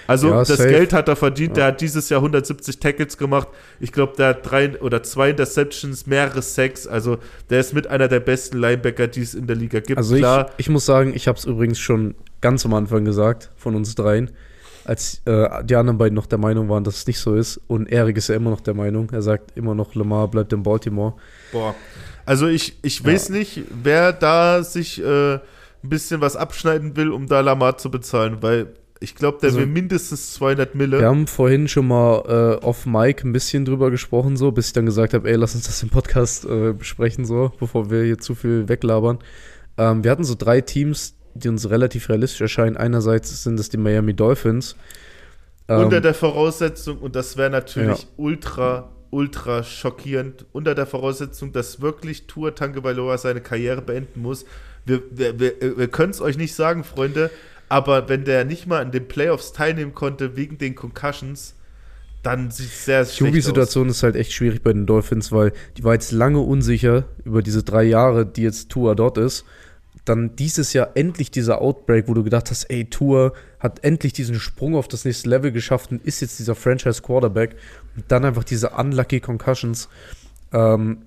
Also Ja, das safe. Geld hat er verdient. Ja. Der hat dieses Jahr 170 Tackles gemacht. Ich glaube, der hat drei oder zwei Interceptions, mehrere Sacks. Also der ist mit einer der besten Linebacker, die es in der Liga gibt. Also ich, ich muss sagen, ich habe es übrigens schon ganz am Anfang gesagt, von uns dreien, als äh, die anderen beiden noch der Meinung waren, dass es nicht so ist. Und Erik ist ja immer noch der Meinung. Er sagt immer noch, Lamar bleibt in Baltimore. boah. Also ich, ich weiß nicht, wer da sich äh, ein bisschen was abschneiden will, um da Lamar zu bezahlen, weil ich glaube, der Also- will mindestens 200 Mille. Wir haben vorhin schon mal äh, off Mic ein bisschen drüber gesprochen, so, bis ich dann gesagt habe, ey, lass uns das im Podcast äh, besprechen, so, bevor wir hier zu viel weglabern. Ähm, wir hatten so drei Teams, die uns relativ realistisch erscheinen. Einerseits sind es die Miami Dolphins. Ähm, unter der Voraussetzung, und das wäre natürlich Ja. ultra, ultra schockierend, unter der Voraussetzung, dass wirklich Tour Tagovailoa seine Karriere beenden muss. Wir, wir, wir, wir können es euch nicht sagen, Freunde, aber wenn der nicht mal an den Playoffs teilnehmen konnte wegen den Concussions, dann sieht es sehr Die schlecht aus. QB-Situation ist halt echt schwierig bei den Dolphins, weil die war jetzt lange unsicher über diese drei Jahre, die jetzt Tua dort ist. Dann dieses Jahr endlich dieser Outbreak, wo du gedacht hast, ey, Tua hat endlich diesen Sprung auf das nächste Level geschafft und ist jetzt dieser Franchise-Quarterback. Und dann einfach diese unlucky Concussions. Ähm,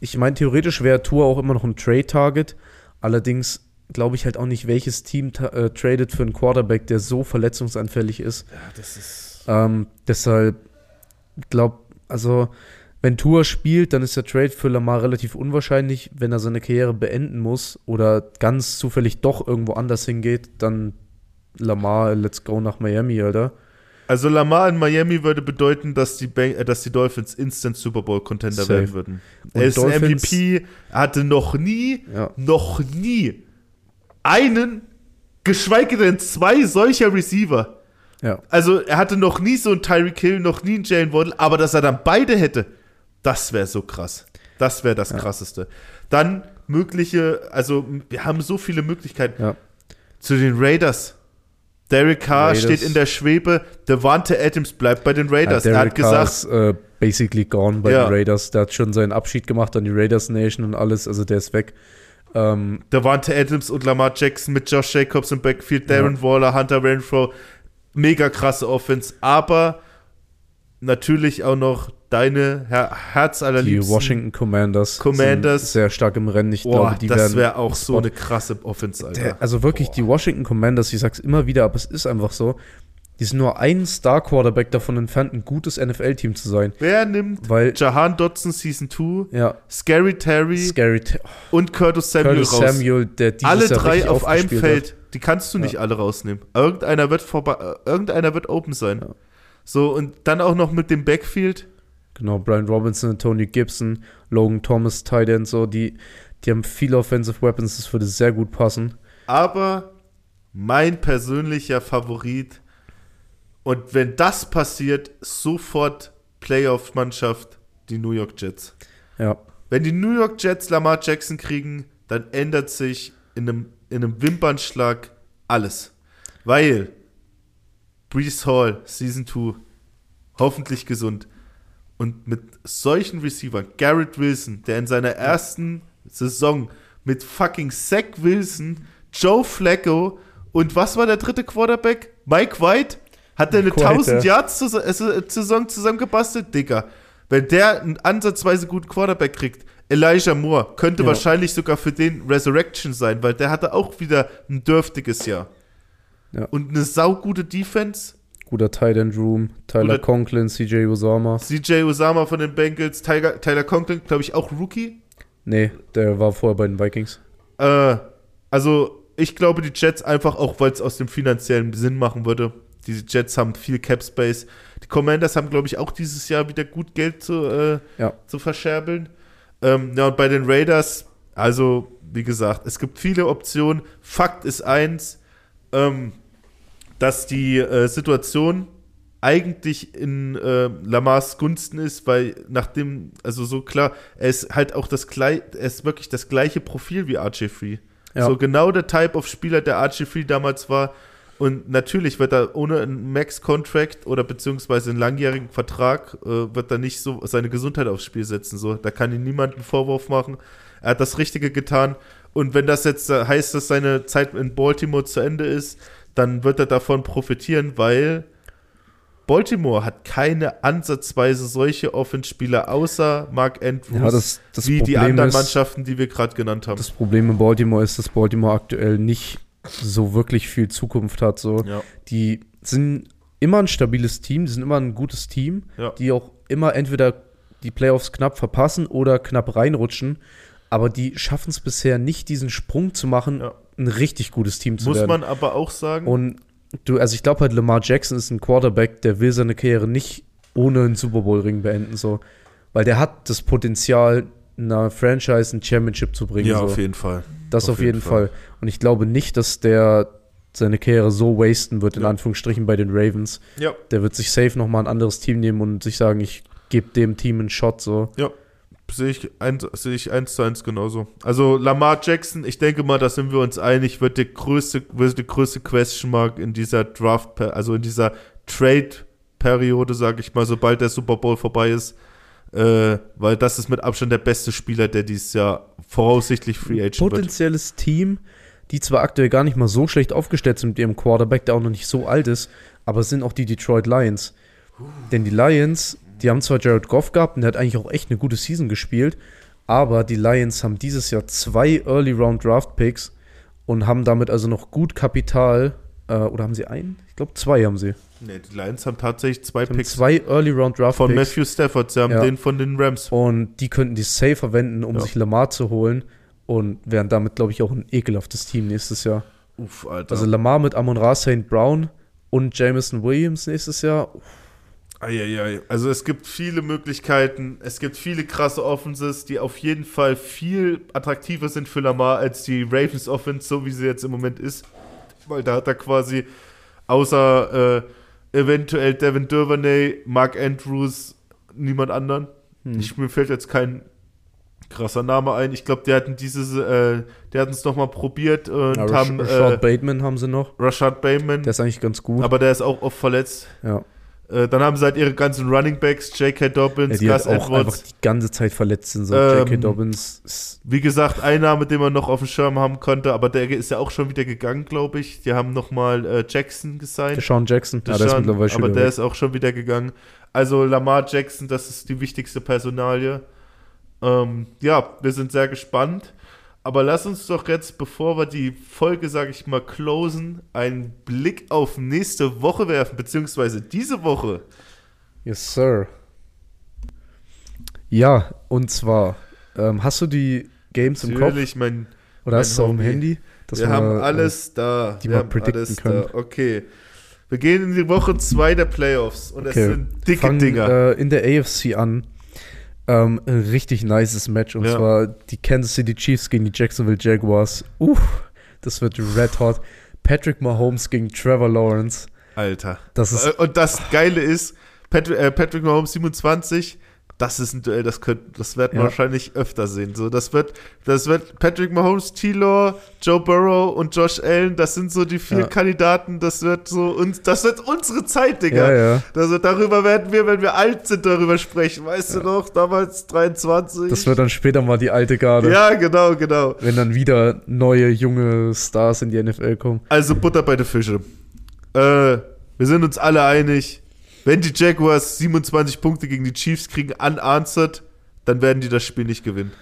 ich meine, theoretisch wäre Tua auch immer noch ein Trade-Target. Allerdings glaube ich halt auch nicht, welches Team äh, tradet für einen Quarterback, der so verletzungsanfällig ist. Ja, das ist. Ähm, deshalb glaub, also wenn Tour spielt, dann ist der Trade für Lamar relativ unwahrscheinlich. Wenn er seine Karriere beenden muss oder ganz zufällig doch irgendwo anders hingeht, dann Lamar, let's go nach Miami, Alter. Also Lamar in Miami würde bedeuten, dass die, Ban äh, dass die Dolphins Instant Super Bowl Contender Safe. werden würden. Und er ist ein Dolphins- MVP, er hatte noch nie, Ja. noch nie einen, geschweige denn zwei solcher Receiver. Ja. Also er hatte noch nie so einen Tyreek Hill, noch nie einen Jalen Waddle, aber dass er dann beide hätte, das wäre so krass. Das wäre das krasseste. Dann mögliche, also wir haben so viele Möglichkeiten. Ja. Zu den Raiders. Derek Carr Raiders. steht in der Schwebe. Devante Adams bleibt bei den Raiders. Ja, er hat Carr gesagt, ist äh, basically gone bei Ja. den Raiders. Der hat schon seinen Abschied gemacht an die Raiders Nation und alles, also der ist weg. Ähm, Devante Adams und Lamar Jackson mit Josh Jacobs im Backfield, Darren Waller, Hunter Renfro. Mega krasse Offense. Aber natürlich auch noch deine Her die Herzallerliebsten. Washington Commanders, Commanders. sind sehr stark im Rennen. Ich Boah, glaube, die das wäre auch so eine krasse Offense, Alter. Der, also wirklich, die Washington Commanders, ich sag's immer wieder, aber es ist einfach so, die sind nur ein Star-Quarterback davon entfernt, ein gutes NFL-Team zu sein. Wer nimmt Weil, Jahan Dotson Season 2, ja, Scary Terry Scary T- und Curtis Samuel Curtis raus? Samuel, der alle Jahr drei auf einem Feld, Hat. die kannst du nicht alle rausnehmen. Irgendeiner wird vorbei, äh, irgendeiner wird open sein. Ja. So, und dann auch noch mit dem Backfield. Genau, Brian Robinson, Tony Gibson, Logan Thomas, Tight End, so, die, die haben viele Offensive Weapons, das würde sehr gut passen. Aber mein persönlicher Favorit. Und wenn das passiert, sofort Playoff-Mannschaft, die New York Jets. Ja, Wenn die New York Jets Lamar Jackson kriegen, dann ändert sich in einem, in einem Wimpernschlag alles. Weil Brees Hall, Season 2, hoffentlich gesund. Und mit solchen Receivern, Garrett Wilson, der in seiner ersten Saison mit fucking Zach Wilson, Joe Flacco und was war der dritte Quarterback? Mike White? Hat der eine White, 1000 ja. Yards Sus- äh, Saison zusammengebastelt? Digga. Wenn der einen ansatzweise guten Quarterback kriegt, Elijah Moore könnte Ja. wahrscheinlich sogar für den Resurrection sein, weil der hatte auch wieder ein dürftiges Jahr. Ja. Und eine saugute Defense. guter Tight End Room, Tyler Guter- Conklin, CJ Osama. CJ Osama von den Bengals, Tyler, Tyler Conklin, glaube ich, auch Rookie. Nee, der war vorher bei den Vikings. Äh, also, ich glaube, die Jets einfach auch, weil es aus dem finanziellen Sinn machen würde. Die Jets haben viel Cap Space. Die Commanders haben, glaube ich, auch dieses Jahr wieder gut Geld zu, äh, Ja. zu verscherbeln. Ähm, ja, und bei den Raiders, also, wie gesagt, es gibt viele Optionen. Fakt ist eins, ähm, dass die äh, Situation eigentlich in äh, Lamars Gunsten ist, weil nachdem, also so klar, er ist halt auch das gleiche, er ist wirklich das gleiche Profil wie RG3. Ja. So genau der Type of Spieler, der RG3 damals war. Und natürlich wird er ohne einen Max-Contract oder beziehungsweise einen langjährigen Vertrag, äh, wird er nicht so seine Gesundheit aufs Spiel setzen. So, da kann ihm niemand einen Vorwurf machen. Er hat das Richtige getan. Und wenn das jetzt äh, heißt, dass seine Zeit in Baltimore zu Ende ist, dann wird er davon profitieren, weil Baltimore hat keine ansatzweise solche Offenspieler außer Mark Andrews Ja, das- das wie die Problem anderen ist- Mannschaften, die wir gerade genannt haben. Das Problem in Baltimore ist, dass Baltimore aktuell nicht so wirklich viel Zukunft hat. So. ja. Die sind immer ein stabiles Team, die sind immer ein gutes Team, Ja. die auch immer entweder die Playoffs knapp verpassen oder knapp reinrutschen. Aber die schaffen es bisher nicht, diesen Sprung zu machen, Ja. ein richtig gutes Team zu Muss werden. man aber auch sagen, Und du, also ich glaube halt, Lamar Jackson ist ein Quarterback, der will seine Karriere nicht ohne einen Super Bowl-Ring beenden, so. Weil der hat das Potenzial, einer Franchise ein Championship zu bringen. ja, so. auf jeden Fall. Das auf, jeden Fall. Und ich glaube nicht, dass der seine Karriere so wasten wird, in Ja. Anführungsstrichen, bei den Ravens. Ja, Der wird sich safe nochmal ein anderes Team nehmen und sich sagen, ich gebe dem Team einen Shot, so. ja. Sehe ich, ein, sehe ich eins zu eins genauso. Also Lamar Jackson, ich denke mal, da sind wir uns einig, wird der größte, wird die größte Question Mark in dieser Draft, also in dieser Trade-Periode, sage ich mal, sobald der Super Bowl vorbei ist. Äh, weil das ist mit Abstand der beste Spieler, der dieses Jahr voraussichtlich Free Agent wird. Potenzielles Team, die zwar aktuell gar nicht mal so schlecht aufgestellt sind mit ihrem Quarterback, der auch noch nicht so alt ist, aber sind auch die Detroit Lions. Denn die Lions, die haben zwar Jared Goff gehabt und der hat eigentlich auch echt eine gute Season gespielt, aber die Lions haben dieses Jahr zwei Early Round Draft Picks und haben damit also noch gut Kapital. Äh, oder haben sie einen? Ich glaube, zwei haben sie. Nee, die Lions haben tatsächlich zwei Sie Picks zwei Early Round Draft von Picks. Matthew Stafford. Sie haben Ja. den von den Rams. Und die könnten die safe verwenden, um Ja. sich Lamar zu holen. Und wären damit, glaube ich, auch ein ekelhaftes Team nächstes Jahr. Uff, Alter. Also Lamar mit Amon Ra St. Brown und Jameson Williams nächstes Jahr. Eieiei. Also es gibt viele Möglichkeiten, es gibt viele krasse Offenses, die auf jeden Fall viel attraktiver sind für Lamar als die Ravens Offense, so wie sie jetzt im Moment ist. Weil da hat er quasi außer äh, eventuell Devin Duvernay, Mark Andrews, niemand anderen. Hm. Ich, mir fällt jetzt kein krasser Name ein. Ich glaube, die hatten dieses, äh, die hatten es nochmal probiert und Ja, haben Rashad äh, Bateman haben sie noch. Rashad Bateman, Der ist eigentlich ganz gut. aber der ist auch oft verletzt. ja. Äh, dann haben sie halt ihre ganzen Running Backs, J.K. ja, Dobbins, halt Gus auch einfach Edwards. die ganze Zeit verletzt sind. So Ähm, J.K. Dobbins Wie gesagt, ein Name, den man noch auf dem Schirm haben konnte, aber der ist ja auch schon wieder gegangen, glaube ich. Die haben nochmal äh, Jackson gesigned. Deshaun Jackson. Ja, der ist mittlerweile schon aber der weg. ist auch schon wieder gegangen. Also Lamar Jackson, das ist die wichtigste Personalie. Ähm, ja, wir sind sehr gespannt. Aber lass uns doch jetzt, bevor wir die Folge, sage ich mal, closen, einen Blick auf nächste Woche werfen, beziehungsweise diese Woche. Yes, sir. Ja, und zwar, ähm, hast du die Games im Kopf? Natürlich, mein Oder hast du mein auf dem. Handy? Wir wir, haben äh, alles da. die wir haben alles können. Da. Okay. Wir gehen in die Woche 2 der Playoffs und Okay. es sind dicke fangen, Dinger. Äh, in der AFC an. Ähm, ein richtig nices Match. Und Ja. zwar die Kansas City Chiefs gegen die Jacksonville Jaguars. Uff, das wird red hot. Patrick Mahomes gegen Trevor Lawrence. Alter. Das ist Äh, und das Geile ist, Patrick, äh, Patrick Mahomes 27, das ist ein Duell, das, könnt, das werden wir Ja. wahrscheinlich öfter sehen. So, das wird, das wird Patrick Mahomes, T-Law, Joe Burrow und Josh Allen, das sind so die vier Ja. Kandidaten, das wird so uns, das wird unsere Zeit, Digga. Ja, ja. Also darüber werden wir, wenn wir alt sind, darüber sprechen. Weißt du noch, damals 23. Das wird dann später mal die alte Garde. ja, genau, genau. Wenn dann wieder neue, junge Stars in die NFL kommen. Also Butter bei den Fische. Äh, wir sind uns alle einig, wenn die Jaguars 27 Punkte gegen die Chiefs kriegen, unanswered, dann werden die das Spiel nicht gewinnen.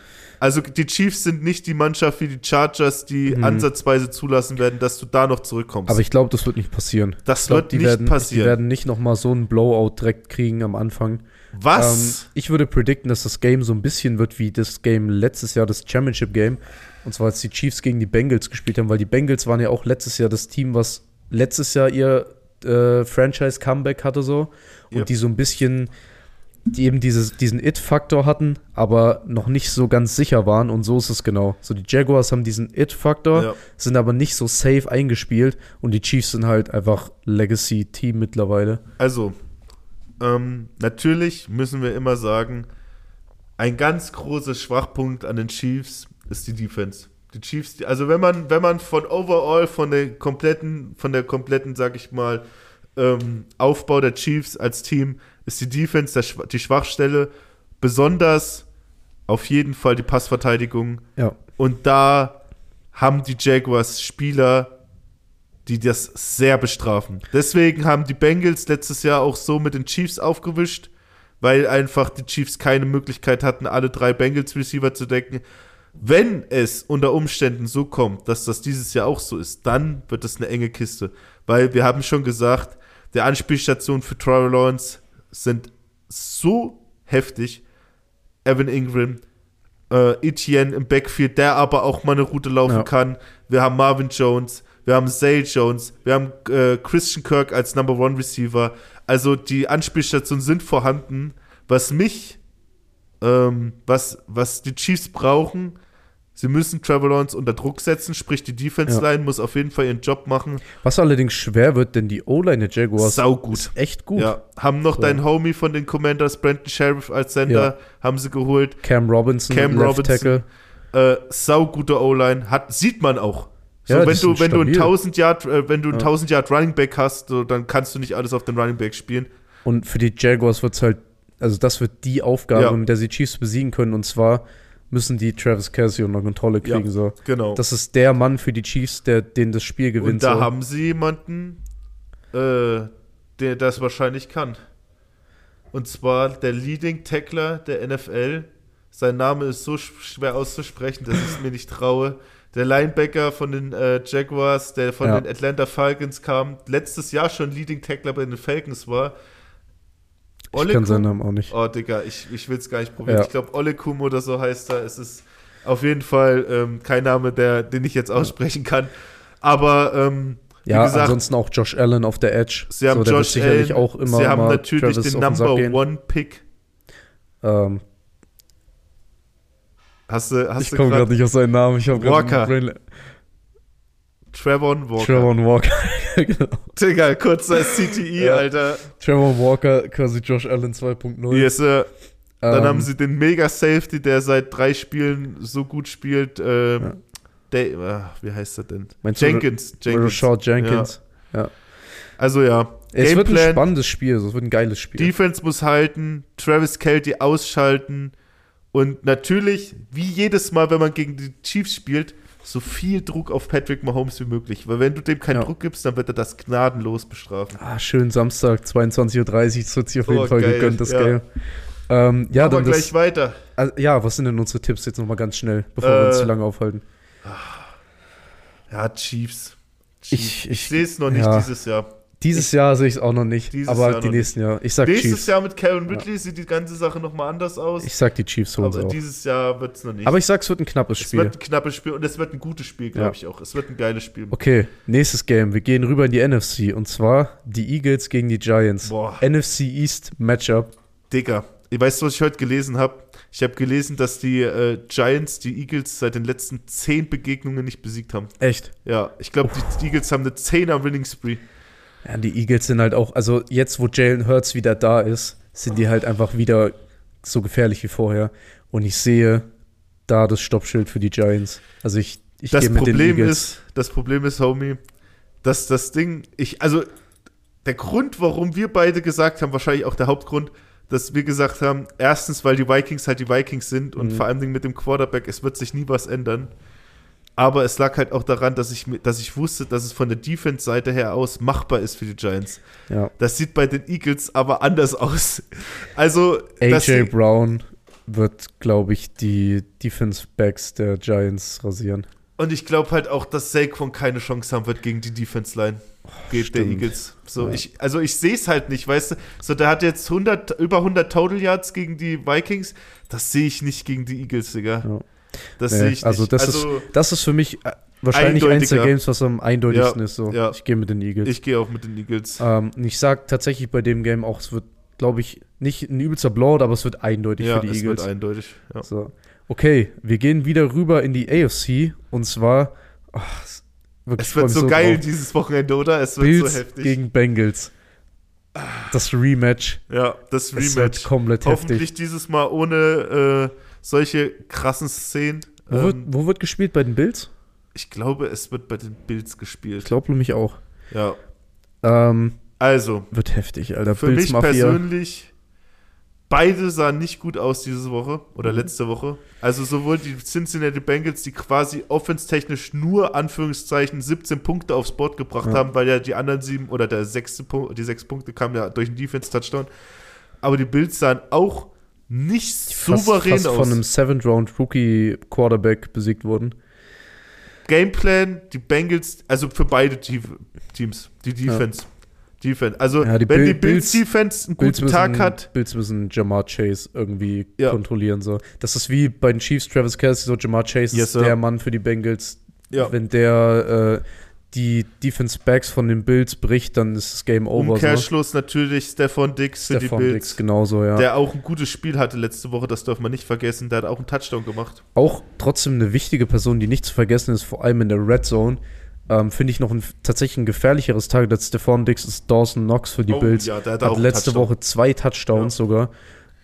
Also die Chiefs sind nicht die Mannschaft wie die Chargers, die Mhm. ansatzweise zulassen werden, dass du da noch zurückkommst. Aber ich glaube, das wird nicht passieren. das glaub, wird die nicht werden, passieren. Die werden nicht nochmal so einen Blowout direkt kriegen am Anfang. Was? Ähm, ich würde predikten, dass das Game so ein bisschen wird wie das Game letztes Jahr, das Championship Game. Und zwar, als die Chiefs gegen die Bengals gespielt haben, weil die Bengals waren ja auch letztes Jahr das Team, was letztes Jahr ihr äh, Franchise-Comeback hatte so. Und Yep. die so ein bisschen die eben dieses, diesen It-Faktor hatten, aber noch nicht so ganz sicher waren. Und so ist es genau. So, die Jaguars haben diesen It-Faktor, Ja. sind aber nicht so safe eingespielt. Und die Chiefs sind halt einfach Legacy-Team mittlerweile. Also, ähm, natürlich müssen wir immer sagen, ein ganz großer Schwachpunkt an den Chiefs ist die Defense. Die Chiefs, also wenn man, wenn man von overall, von der kompletten, von der kompletten, sag ich mal, ähm, Aufbau der Chiefs als Team, ist die Defense der, die Schwachstelle, besonders auf jeden Fall die Passverteidigung. Ja. Und da haben die Jaguars Spieler, die das sehr bestrafen. Deswegen haben die Bengals letztes Jahr auch so mit den Chiefs aufgewischt, weil einfach die Chiefs keine Möglichkeit hatten, alle drei Bengals-Receiver zu decken. Wenn es unter Umständen so kommt, dass das dieses Jahr auch so ist, dann wird es eine enge Kiste. Weil wir haben schon gesagt, der Anspielstation für Trevor Lawrence sind so heftig. Evan Ingram, äh, Etienne im Backfield, der aber auch mal eine Route laufen Ja. kann. Wir haben Marvin Jones, wir haben Zay Jones, wir haben äh, Christian Kirk als Number One Receiver. Also die Anspielstationen sind vorhanden. Was mich, ähm, was, was die Chiefs brauchen, sie müssen Trevor Lawrence unter Druck setzen, sprich die Defense Line muss auf jeden Fall ihren Job machen. Was allerdings schwer wird, denn die O-Line der Jaguars Sau gut. ist echt gut. Ja, haben noch So. deinen Homie von den Commanders, Brandon Sheriff als Sender, Ja. haben sie geholt. Cam Robinson, Cam Robinson. Tackle. äh, saugute O-Line, hat sieht man auch. So, Ja, wenn du wenn du ein stabil. 1000 Yard äh, wenn du ein Ja. 1000 Yard Running Back hast, so, dann kannst du nicht alles auf den Running Back spielen. Und für die Jaguars wird es halt, also das wird die Aufgabe, Ja. mit der sie Chiefs besiegen können. Und zwar müssen die Travis Kelsey unter Kontrolle kriegen. Ja. So. Genau. Das ist der Mann für die Chiefs, der den das Spiel gewinnt. Und da so. haben sie jemanden, äh, der das wahrscheinlich kann. Und zwar der Leading Tackler der NFL. Sein Name ist so sch- schwer auszusprechen, dass ich es mir nicht traue. Der Linebacker von den äh, Jaguars, der von Ja. den Atlanta Falcons kam, letztes Jahr schon Leading Tackler bei den Falcons war. Ich kann seinen Namen auch nicht. Oh, Digga, ich, ich will es gar nicht probieren. Ja. Ich glaube, Olekum oder so heißt er. Es ist auf jeden Fall ähm, kein Name, der, den ich jetzt aussprechen kann. Aber ähm, wie Ja, gesagt, ansonsten auch Josh Allen auf der Edge. sie haben so, Josh sicherlich Allen, auch immer sie haben natürlich Travis den den Number gehen. One Pick. Ähm, Hast du, hast ich komme gerade gerade nicht auf seinen Namen. Ich habe Walker. Trevor Walker. Trevor Walker. genau. Digga, kurzer CTI, Ja. Alter. Trevor Walker, quasi Josh Allen 2.0. Yes, sir. Dann Ähm, haben sie den Mega Safety, der seit drei Spielen so gut spielt. Ähm, Ja. der, ah, wie heißt er denn? Meinst du Jenkins. Jenkins. Rashad Jenkins. Also ja, Es wird ein Gameplan. spannendes Spiel, es wird ein geiles Spiel. Defense muss halten, Travis Kelty ausschalten und natürlich, wie jedes Mal, wenn man gegen die Chiefs spielt, so viel Druck auf Patrick Mahomes wie möglich. Weil wenn du dem keinen Ja. Druck gibst, dann wird er das gnadenlos bestrafen. ah, schön Samstag, 22.30 Uhr, das wird sich auf jeden Oh, Fall geil, gegönnt, das ja. Game. Ähm, ja, dann gleich das, weiter. also, ja, was sind denn unsere Tipps jetzt nochmal ganz schnell, bevor wir uns Äh, zu lange aufhalten? Ja, Chiefs. Ich- Chiefs. ich- Ich sehe es noch nicht ja. dieses Jahr. Dieses Jahr sehe ich es auch noch nicht, aber Jahr die nächsten Jahr. Ich sag Nächstes Chiefs. Jahr mit Karen Ridley sieht die ganze Sache nochmal anders aus. Ich sag die Chiefs holen aber auch. dieses Jahr wird es noch nicht. Aber ich sag, es wird ein knappes es Spiel. wird ein knappes Spiel und es wird ein gutes Spiel, glaube Ja. ich auch. Es wird ein geiles Spiel. Okay, nächstes Game. Wir gehen rüber in die NFC und zwar die Eagles gegen die Giants. Boah. NFC East Matchup. Digga, weißt du, was ich heute gelesen habe? Ich habe gelesen, dass die äh, Giants die Eagles seit den letzten zehn Begegnungen nicht besiegt haben. Echt? Ja, ich glaube, die Eagles haben eine 10er Winning Spree. Ja, die Eagles sind halt auch, also jetzt, wo Jalen Hurts wieder da ist, sind die halt einfach wieder so gefährlich wie vorher. Und ich sehe da das Stoppschild für die Giants. Also ich, ich Das gehe mit den Problem Eagles. ist, das Problem ist, Homie, dass das Ding, ich, also der Grund, warum wir beide gesagt haben, wahrscheinlich auch der Hauptgrund, dass wir gesagt haben, erstens, weil die Vikings halt die Vikings sind und Mhm. vor allen Dingen mit dem Quarterback, es wird sich nie was ändern. Aber es lag halt auch daran, dass ich, dass ich wusste, dass es von der Defense-Seite her aus machbar ist für die Giants. ja. Das sieht bei den Eagles aber anders aus. Also, AJ Brown wird, glaube ich, die Defense Backs der Giants rasieren. Und ich glaube halt auch, dass Saquon keine Chance haben wird gegen die Defense-Line. Geht der. Eagles. So, Ja. ich, also ich sehe es halt nicht, weißt du? So, der hat jetzt 100, über 100 Total Yards gegen die Vikings. Das sehe ich nicht gegen die Eagles, Digga. Ja. Das Nee, sehe ich also nicht. das also Das ist für mich äh, wahrscheinlich eins der. Games, was am eindeutigsten Ja, ist. So. ja. Ich gehe mit den Eagles. ich gehe auch mit den Eagles. Ähm, ich sag tatsächlich bei dem Game auch, es wird glaube ich, nicht ein übelster Blowout, aber es wird eindeutig ja, für die es Eagles. wird eindeutig. Ja. So. Okay, wir gehen wieder rüber in die AFC und zwar oh, es- wirklich, Es wird so geil drauf. dieses Wochenende, oder? Es wird Bills so heftig. gegen Bengals. Das Rematch. ja, das Es wird Rematch. komplett Hoffentlich heftig. dieses Mal ohne äh, solche krassen Szenen. Wo, wird, Ähm, wo wird gespielt bei den Bills? ich glaube, es wird bei den Bills Ich gespielt. glaube nämlich auch. Ja. Ähm, Also, wird heftig, Alter. für Bills mich Mafia. persönlich, beide sahen nicht gut aus diese Woche oder Mhm. letzte Woche. Also sowohl die Cincinnati Bengals, die quasi offenstechnisch nur Anführungszeichen 17 Punkte aufs Board gebracht Ja. haben, weil ja die anderen sieben oder der sechste Punkt, die sechs Punkte kamen ja durch einen Defense-Touchdown. Aber die Bills sahen auch nicht fast, souverän fast aus. von einem Seventh-Round-Rookie-Quarterback besiegt wurden. Gameplan, die Bengals, also für beide Te Teams, die Defense. Defense. Also, Ja, die wenn Bill- die Bills, Bills- Defense einen Bills guten müssen, Tag hat, Bills müssen Jamar Chase irgendwie Ja. kontrollieren. So. Das ist wie bei den Chiefs, Travis Kelsey, so Jamar Chase Yes, ist der Mann für die Bengals. ja, Wenn der äh, die Defense Backs von den Bills bricht, dann ist das Game over. Umkehrschluss natürlich Stefan Dix für Stephon die Bills, Diggs genauso, ja. der auch ein gutes Spiel hatte letzte Woche, das darf man nicht vergessen, der hat auch einen Touchdown gemacht. auch trotzdem eine wichtige Person, die nicht zu vergessen ist, vor allem in der Red Zone. Ähm, Finde ich noch ein, tatsächlich ein gefährlicheres Target als Stephon Dix ist Dawson Knox für die Oh, Bills. ja, der hat Hat letzte Touchdown. Woche zwei Touchdowns sogar.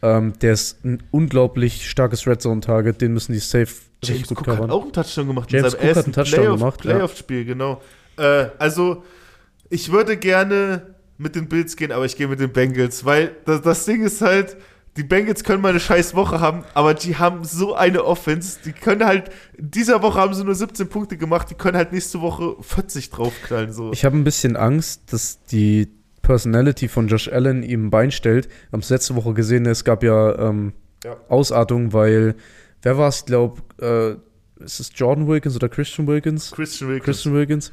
Ähm, der ist ein unglaublich starkes Red Zone Target, den müssen die safe James Cook hat auch einen Touchdown gemacht James in Cook seinem hat ersten einen Touchdown Playoff, gemacht, ja. Playoff-Spiel, genau. Äh, also, ich würde gerne mit den Bills gehen, aber ich gehe mit den Bengals, weil das, das Ding ist halt, die Bengals können mal eine scheiß Woche haben, aber die haben so eine Offense, die können halt, dieser Woche haben sie nur 17 Punkte gemacht, die können halt nächste Woche 40 draufknallen, so. Ich habe ein bisschen Angst, dass die Personality von Josh Allen ihm ein Bein stellt. Wir haben es letzte Woche gesehen, es gab ja, ähm, Ja. Ausartung, weil, wer war es, glaube, äh, ist es Jordan Wilkins oder Christian Wilkins? Christian Wilkins. Christian Wilkins.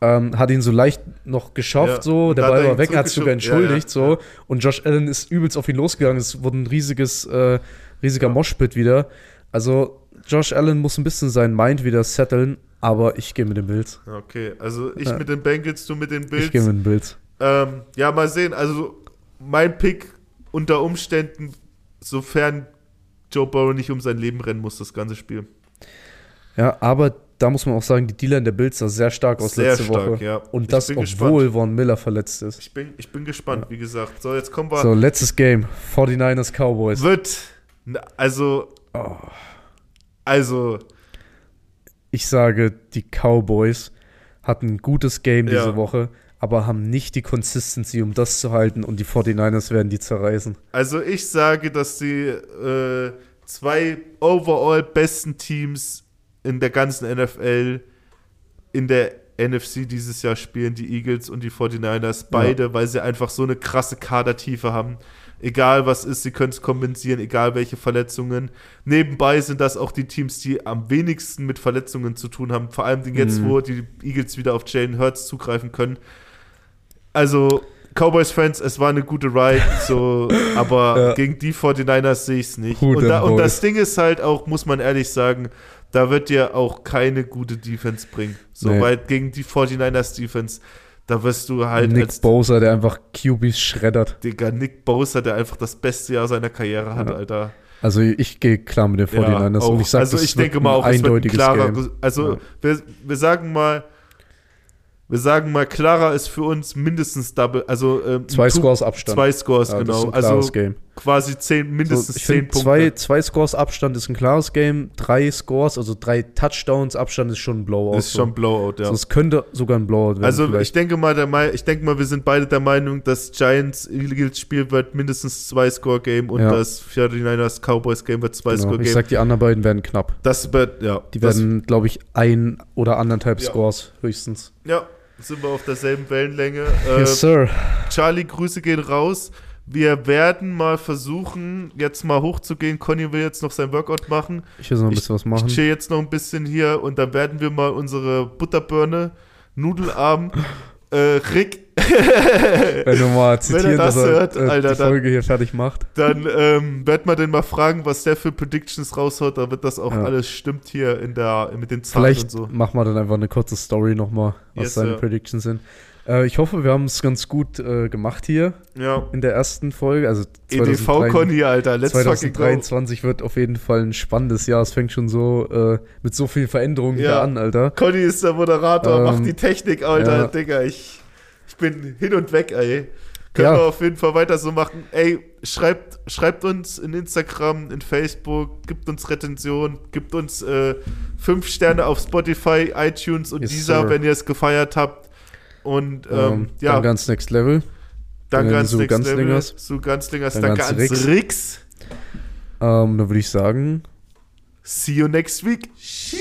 Ähm, hat ihn so leicht noch geschafft, Ja, so, der Ball war weg, hat sich sogar entschuldigt, Ja, ja, so, und Josh Allen ist übelst auf ihn losgegangen, es wurde ein riesiges, äh, riesiger Moshpit wieder. Also, Josh Allen muss ein bisschen sein Mind wieder setteln, aber ich gehe mit den Bills. Okay, also ich Ja. mit den Bengals, du mit den Bills. Ich gehe mit den Bills. Ähm, ja, mal sehen. Also mein Pick unter Umständen, sofern Joe Burrow nicht um sein Leben rennen muss, das ganze Spiel. Ja, aber da muss man auch sagen, die Dealer in der Bills sah sehr stark aus Sehr letzte stark, Woche. ja. Und das, obwohl gespannt. Von Miller verletzt ist. Ich bin, ich bin gespannt, wie gesagt. So, jetzt kommen wir. So, letztes Game. 49ers Cowboys. Wird, also, Oh. also, Ich sage, die Cowboys hatten ein gutes Game diese Ja. Woche, aber haben nicht die Consistency, um das zu halten und die 49ers werden die zerreißen. also ich sage, dass die äh, zwei overall besten Teams in der ganzen NFL in der NFC dieses Jahr spielen, die Eagles und die 49ers, beide, weil sie einfach so eine krasse Kadertiefe haben. Egal was ist, sie können es kompensieren, egal welche Verletzungen. Nebenbei sind das auch die Teams, die am wenigsten mit Verletzungen zu tun haben. Vor allem jetzt, Mhm. wo die Eagles wieder auf Jalen Hurts zugreifen können. Also, Cowboys-Fans, es war eine gute Ride, so, aber Ja. gegen die 49ers sehe ich es nicht. Und, da, und das Ding ist halt auch, muss man ehrlich sagen, da wird dir auch keine gute Defense bringen. So, Nee. gegen die 49ers Defense, da wirst du halt Nick als Bosa, der einfach QBs schreddert. Digga, Nick Bosa, der einfach das beste Jahr seiner Karriere hat, Ja. Alter. Also ich gehe klar mit den 49ers auch. und ich sage, also ich denke mal auch, es wird ein klarer, also Ja. wir, wir sagen mal, wir sagen mal, klarer ist für uns mindestens Double, also ähm, Zwei two- Scores Abstand. Zwei Scores, Ja, genau. ein klares Also Game. quasi zehn, mindestens So, ich zehn Punkte. zwei, zwei Scores Abstand ist ein klares Game. Drei Scores, also drei Touchdowns Abstand ist schon ein Blowout. ist schon Blowout, ja. So, es könnte sogar ein Blowout werden. Also ich vielleicht. denke mal, der ich denke mal, wir sind beide der Meinung, das Giants Eagles Spiel wird mindestens zwei Score Game und Ja. das 49ers Cowboys Game wird zwei genau. Score Ich Game. sag, die anderen beiden werden knapp. Das wird ja. Die werden, glaube ich, ein oder anderthalb Ja. Scores höchstens. ja, sind wir auf derselben Wellenlänge. Äh, yes, sir. Charlie, Grüße gehen raus. Wir werden mal versuchen, jetzt mal hochzugehen. Conny will jetzt noch sein Workout machen. Ich will so ein Ich- bisschen was Ich machen. chill jetzt noch ein bisschen hier und dann werden wir mal unsere Butterbirne, Nudelarm, äh, Rick, Wenn du mal zitieren, das dass er hört, äh, Alter, die dann- Folge hier fertig macht. dann ähm, wird man den mal fragen, was der für Predictions raushaut, damit das auch Ja. alles stimmt hier in der, mit den Zahlen Vielleicht und so. machen wir dann einfach eine kurze Story nochmal, was Yes, seine sir. Predictions sind. Äh, ich hoffe, wir haben es ganz gut äh, gemacht hier Ja. in der ersten Folge. Also EDV-Conny, Alter, let's fucking go. 2023 wird auf jeden Fall ein spannendes Jahr. Es fängt schon so äh, mit so vielen Veränderungen Ja. an, Alter. Conny ist der Moderator, Ähm, macht die Technik, Alter, ja. Digga, ich, ich bin hin und weg, ey. Können Ja. wir auf jeden Fall weiter so machen. Ey, schreibt, schreibt uns in Instagram, in Facebook, gibt uns Retention, gibt uns äh, fünf Sterne auf Spotify, iTunes und Yes, dieser, sir. wenn ihr es gefeiert habt. Und ähm, Ähm, ja, Dann ganz next level. danke äh, ans Su Next Ganzlingers. Level, Su Ganzlingers, Dann danke ganz ans Rix. Rix. Ähm, dann würde ich sagen, See you next week. Shit.